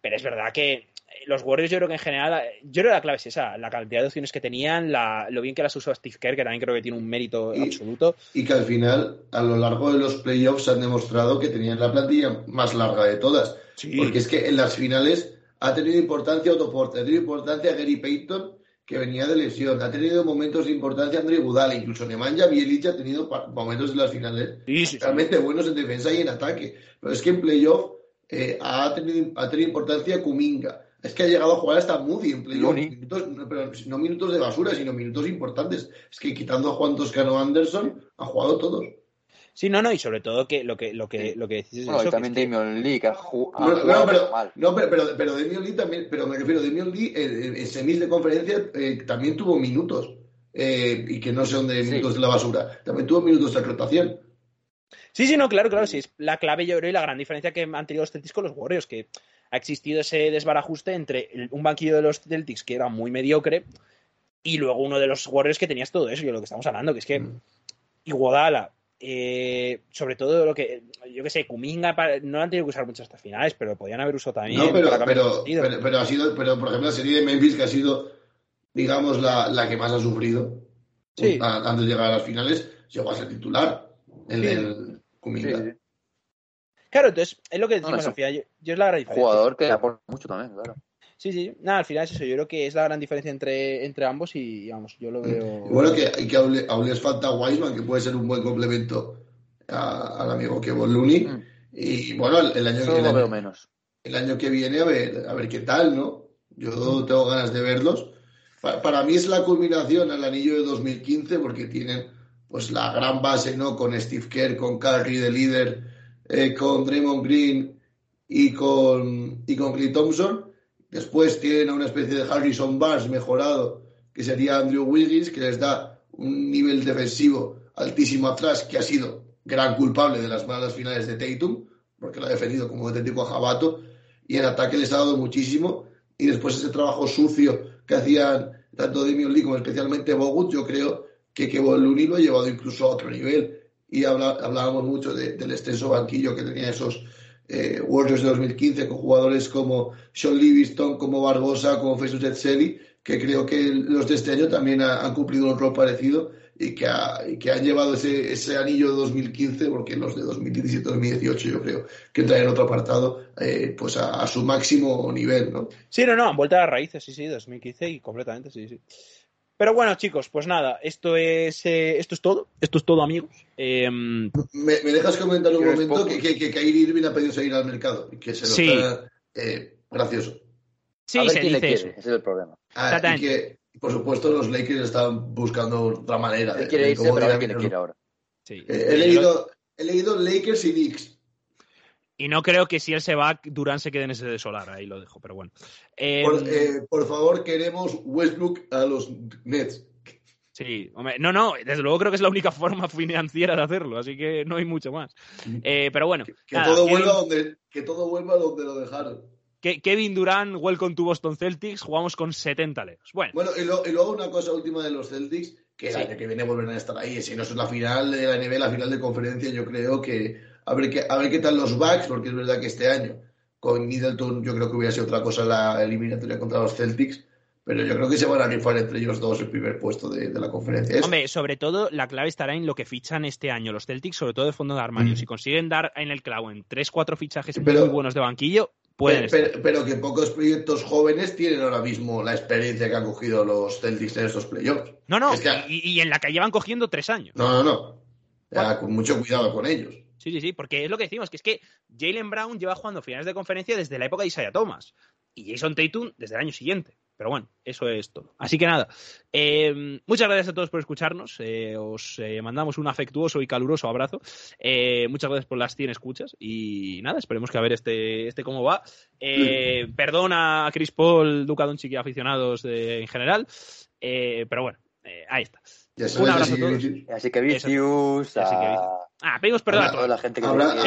Speaker 1: Pero es verdad que los Warriors yo creo que en general, yo creo que la clave es esa, la cantidad de opciones que tenían, la, lo bien que las usó Steve Kerr, que también creo que tiene un mérito
Speaker 3: Y-
Speaker 1: absoluto.
Speaker 3: Y que al final, a lo largo de los playoffs, han demostrado que tenían la plantilla más larga de todas.
Speaker 1: Sí.
Speaker 3: Porque es que en las finales ha tenido importancia Otto Porter, ha tenido importancia Gary Payton, que venía de lesión, ha tenido momentos de importancia André Budala, incluso Nemanja Bjelic ha tenido momentos en las finales
Speaker 1: Sí, sí, sí.
Speaker 3: realmente buenos en defensa y en ataque. Pero es que en playoff eh, ha, tenido, ha tenido importancia Kuminga. Es que ha llegado a jugar hasta Moody en playoff. Minutos, no, pero no minutos de basura, sino minutos importantes. Es que quitando a Juan Toscano Anderson, ha jugado todos.
Speaker 1: Sí, no, no, y sobre todo que lo que, lo que, lo que decís es
Speaker 2: Bueno,
Speaker 1: eso,
Speaker 2: y
Speaker 1: que
Speaker 2: también
Speaker 1: que-
Speaker 2: Damian Lee, que ha, ju- ha
Speaker 3: No, no,
Speaker 2: jugado
Speaker 3: pero,
Speaker 2: mal.
Speaker 3: no, pero, pero, pero Damian Lee también, pero me refiero, Damian Lee eh, en semis de conferencia eh, también tuvo minutos. eh, y que no son de
Speaker 2: Sí.
Speaker 3: minutos de la basura. También tuvo minutos de rotación.
Speaker 1: Sí, sí, no, claro, claro, sí, es la clave yo creo y la gran diferencia que han tenido los Celtics con los Warriors, que ha existido ese desbarajuste entre el- un banquillo de los Celtics que era muy mediocre y luego uno de los Warriors que tenías todo eso, y de lo que estamos hablando, que es que
Speaker 3: Mm.
Speaker 1: Iguodala, eh, sobre todo lo que, yo que sé, Kuminga, no lo han tenido que usar mucho hasta finales, pero podían haber usado también.
Speaker 3: No, pero, pero, pero, pero ha sido, pero por ejemplo, la serie de Memphis que ha sido, digamos, la, la que más ha sufrido
Speaker 1: Sí.
Speaker 3: a- antes de llegar a las finales, llegó a ser titular
Speaker 1: Sí.
Speaker 3: el Kuminga.
Speaker 2: Sí, sí.
Speaker 1: Claro, entonces, es lo que
Speaker 2: No,
Speaker 1: decimos al final, yo, yo es la gran diferencia.
Speaker 2: Jugador que aporta mucho también, claro.
Speaker 1: Sí, sí, nada, al final es eso, yo creo que es la gran diferencia entre, entre ambos y, vamos, yo lo veo...
Speaker 3: Y bueno, que, que aún, aún les falta Wiseman, que puede ser un buen complemento a- al amigo Kevin Looney.
Speaker 2: Mm.
Speaker 3: Y bueno, el, el año,
Speaker 2: lo
Speaker 3: año,
Speaker 2: veo menos.
Speaker 3: el año que viene a ver, a ver qué tal, ¿no? Yo tengo ganas de verlos. Pa- Para, mí es la culminación al anillo de 2015 porque tienen pues la gran base, ¿no? Con Steve Kerr, con Curry de líder, eh, con Draymond Green y con, y con Clay Thompson. Después tienen a una especie de Harrison Barnes mejorado, que sería Andrew Wiggins, que les da un nivel defensivo altísimo atrás, que ha sido gran culpable de las malas finales de Tatum, porque lo ha defendido como auténtico a Jabato, y en ataque les ha dado muchísimo. Y después ese trabajo sucio que hacían tanto Damian Lee como especialmente Bogut, yo creo que Kevin Looney lo ha llevado incluso a otro nivel. Y hablábamos mucho del extenso banquillo que tenía esos eh, Warriors de 2015 con jugadores como Sean Livingston, como Barbosa, como Jesus Etzeli, que creo que los de este año también han cumplido un rol parecido y que, que han llevado ese, ese, anillo de 2015, porque los de 2017-2018 yo creo que entran en otro apartado, eh, pues a, su máximo nivel, ¿no?
Speaker 1: Sí, no, no, han vuelto a las raíces, sí, sí, 2015 y completamente, sí, sí. Pero bueno, chicos, pues nada, esto es eh, esto es todo. Esto es todo, amigos.
Speaker 3: Em, ¿Me, dejas comentar un momento que, que, que Kyrie Irving ha pedido seguir al mercado y que se lo sí. está eh, gracioso?
Speaker 2: Sí, se dice eso. Ese es el problema.
Speaker 3: Ah, y que, por supuesto, los Lakers están buscando otra manera.
Speaker 2: de, quiere irse, pero quiere ir ahora.
Speaker 3: Sí. Eh, he, leído, he leído Lakers y Knicks.
Speaker 1: Y no creo que si él se va, Durán se quede en ese de solar, ahí lo dejo, pero bueno.
Speaker 3: por, em, por, favor, queremos Westbrook a los Nets.
Speaker 1: Sí, hombre, no, no, desde luego creo que es la única forma financiera de hacerlo, así que no hay mucho más. Eh, pero bueno.
Speaker 3: Que, todo vuelva donde, que todo vuelva donde lo dejaron.
Speaker 1: Kevin Durán, welcome to Boston Celtics, jugamos con 70 leos. Bueno,
Speaker 3: bueno y, luego una cosa última de los Celtics, que el año que viene volverán a estar ahí. Si no es la final de la NBA, la final de conferencia, yo creo que a ver qué, a ver qué tal los Bucks, porque es verdad que este año con Middleton yo creo que hubiera sido otra cosa la eliminatoria contra los Celtics pero yo creo que se van a rifar entre ellos dos el primer puesto de, la conferencia.
Speaker 1: Hombre, sobre todo la clave estará en lo que fichan este año los Celtics, sobre todo de fondo de armario. Mm. Si consiguen dar en el clavo en 3-4 fichajes muy buenos de banquillo, pueden
Speaker 3: pero, pero, que pocos proyectos jóvenes tienen ahora mismo la experiencia que han cogido los Celtics en estos playoffs.
Speaker 1: No, no, y, en la que llevan cogiendo tres años.
Speaker 3: No, no, no. con mucho cuidado con ellos.
Speaker 1: Sí, sí, sí, porque es lo que decimos, que es que Jalen Brown lleva jugando finales de conferencia desde la época de Isaiah Thomas y Jason Tatum desde el año siguiente. Pero bueno, eso es todo. Así que nada, eh, muchas gracias a todos por escucharnos. Eh, os eh, mandamos un afectuoso y caluroso abrazo. muchas gracias por las 100 escuchas. Y nada, esperemos que a ver este, este cómo va. Perdón a Chris Paul, Duca Doncic y aficionados en general. pero bueno, ahí está.
Speaker 2: Un abrazo a todos. Así que vicius.
Speaker 1: Ah, pedimos perdón a
Speaker 2: toda la gente que
Speaker 3: hablando,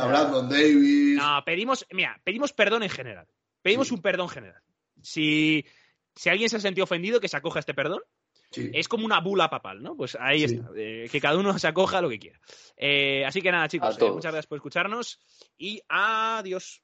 Speaker 3: hablando, Davis.
Speaker 1: No, pedimos, mira, pedimos perdón en general. Pedimos un perdón general. Si, si alguien se ha sentido ofendido, que se acoja a este perdón. Es como una bula papal, ¿no? Pues ahí está. Eh, que cada uno se acoja a lo que quiera. Eh, así que nada, chicos, eh, muchas gracias por escucharnos y adiós.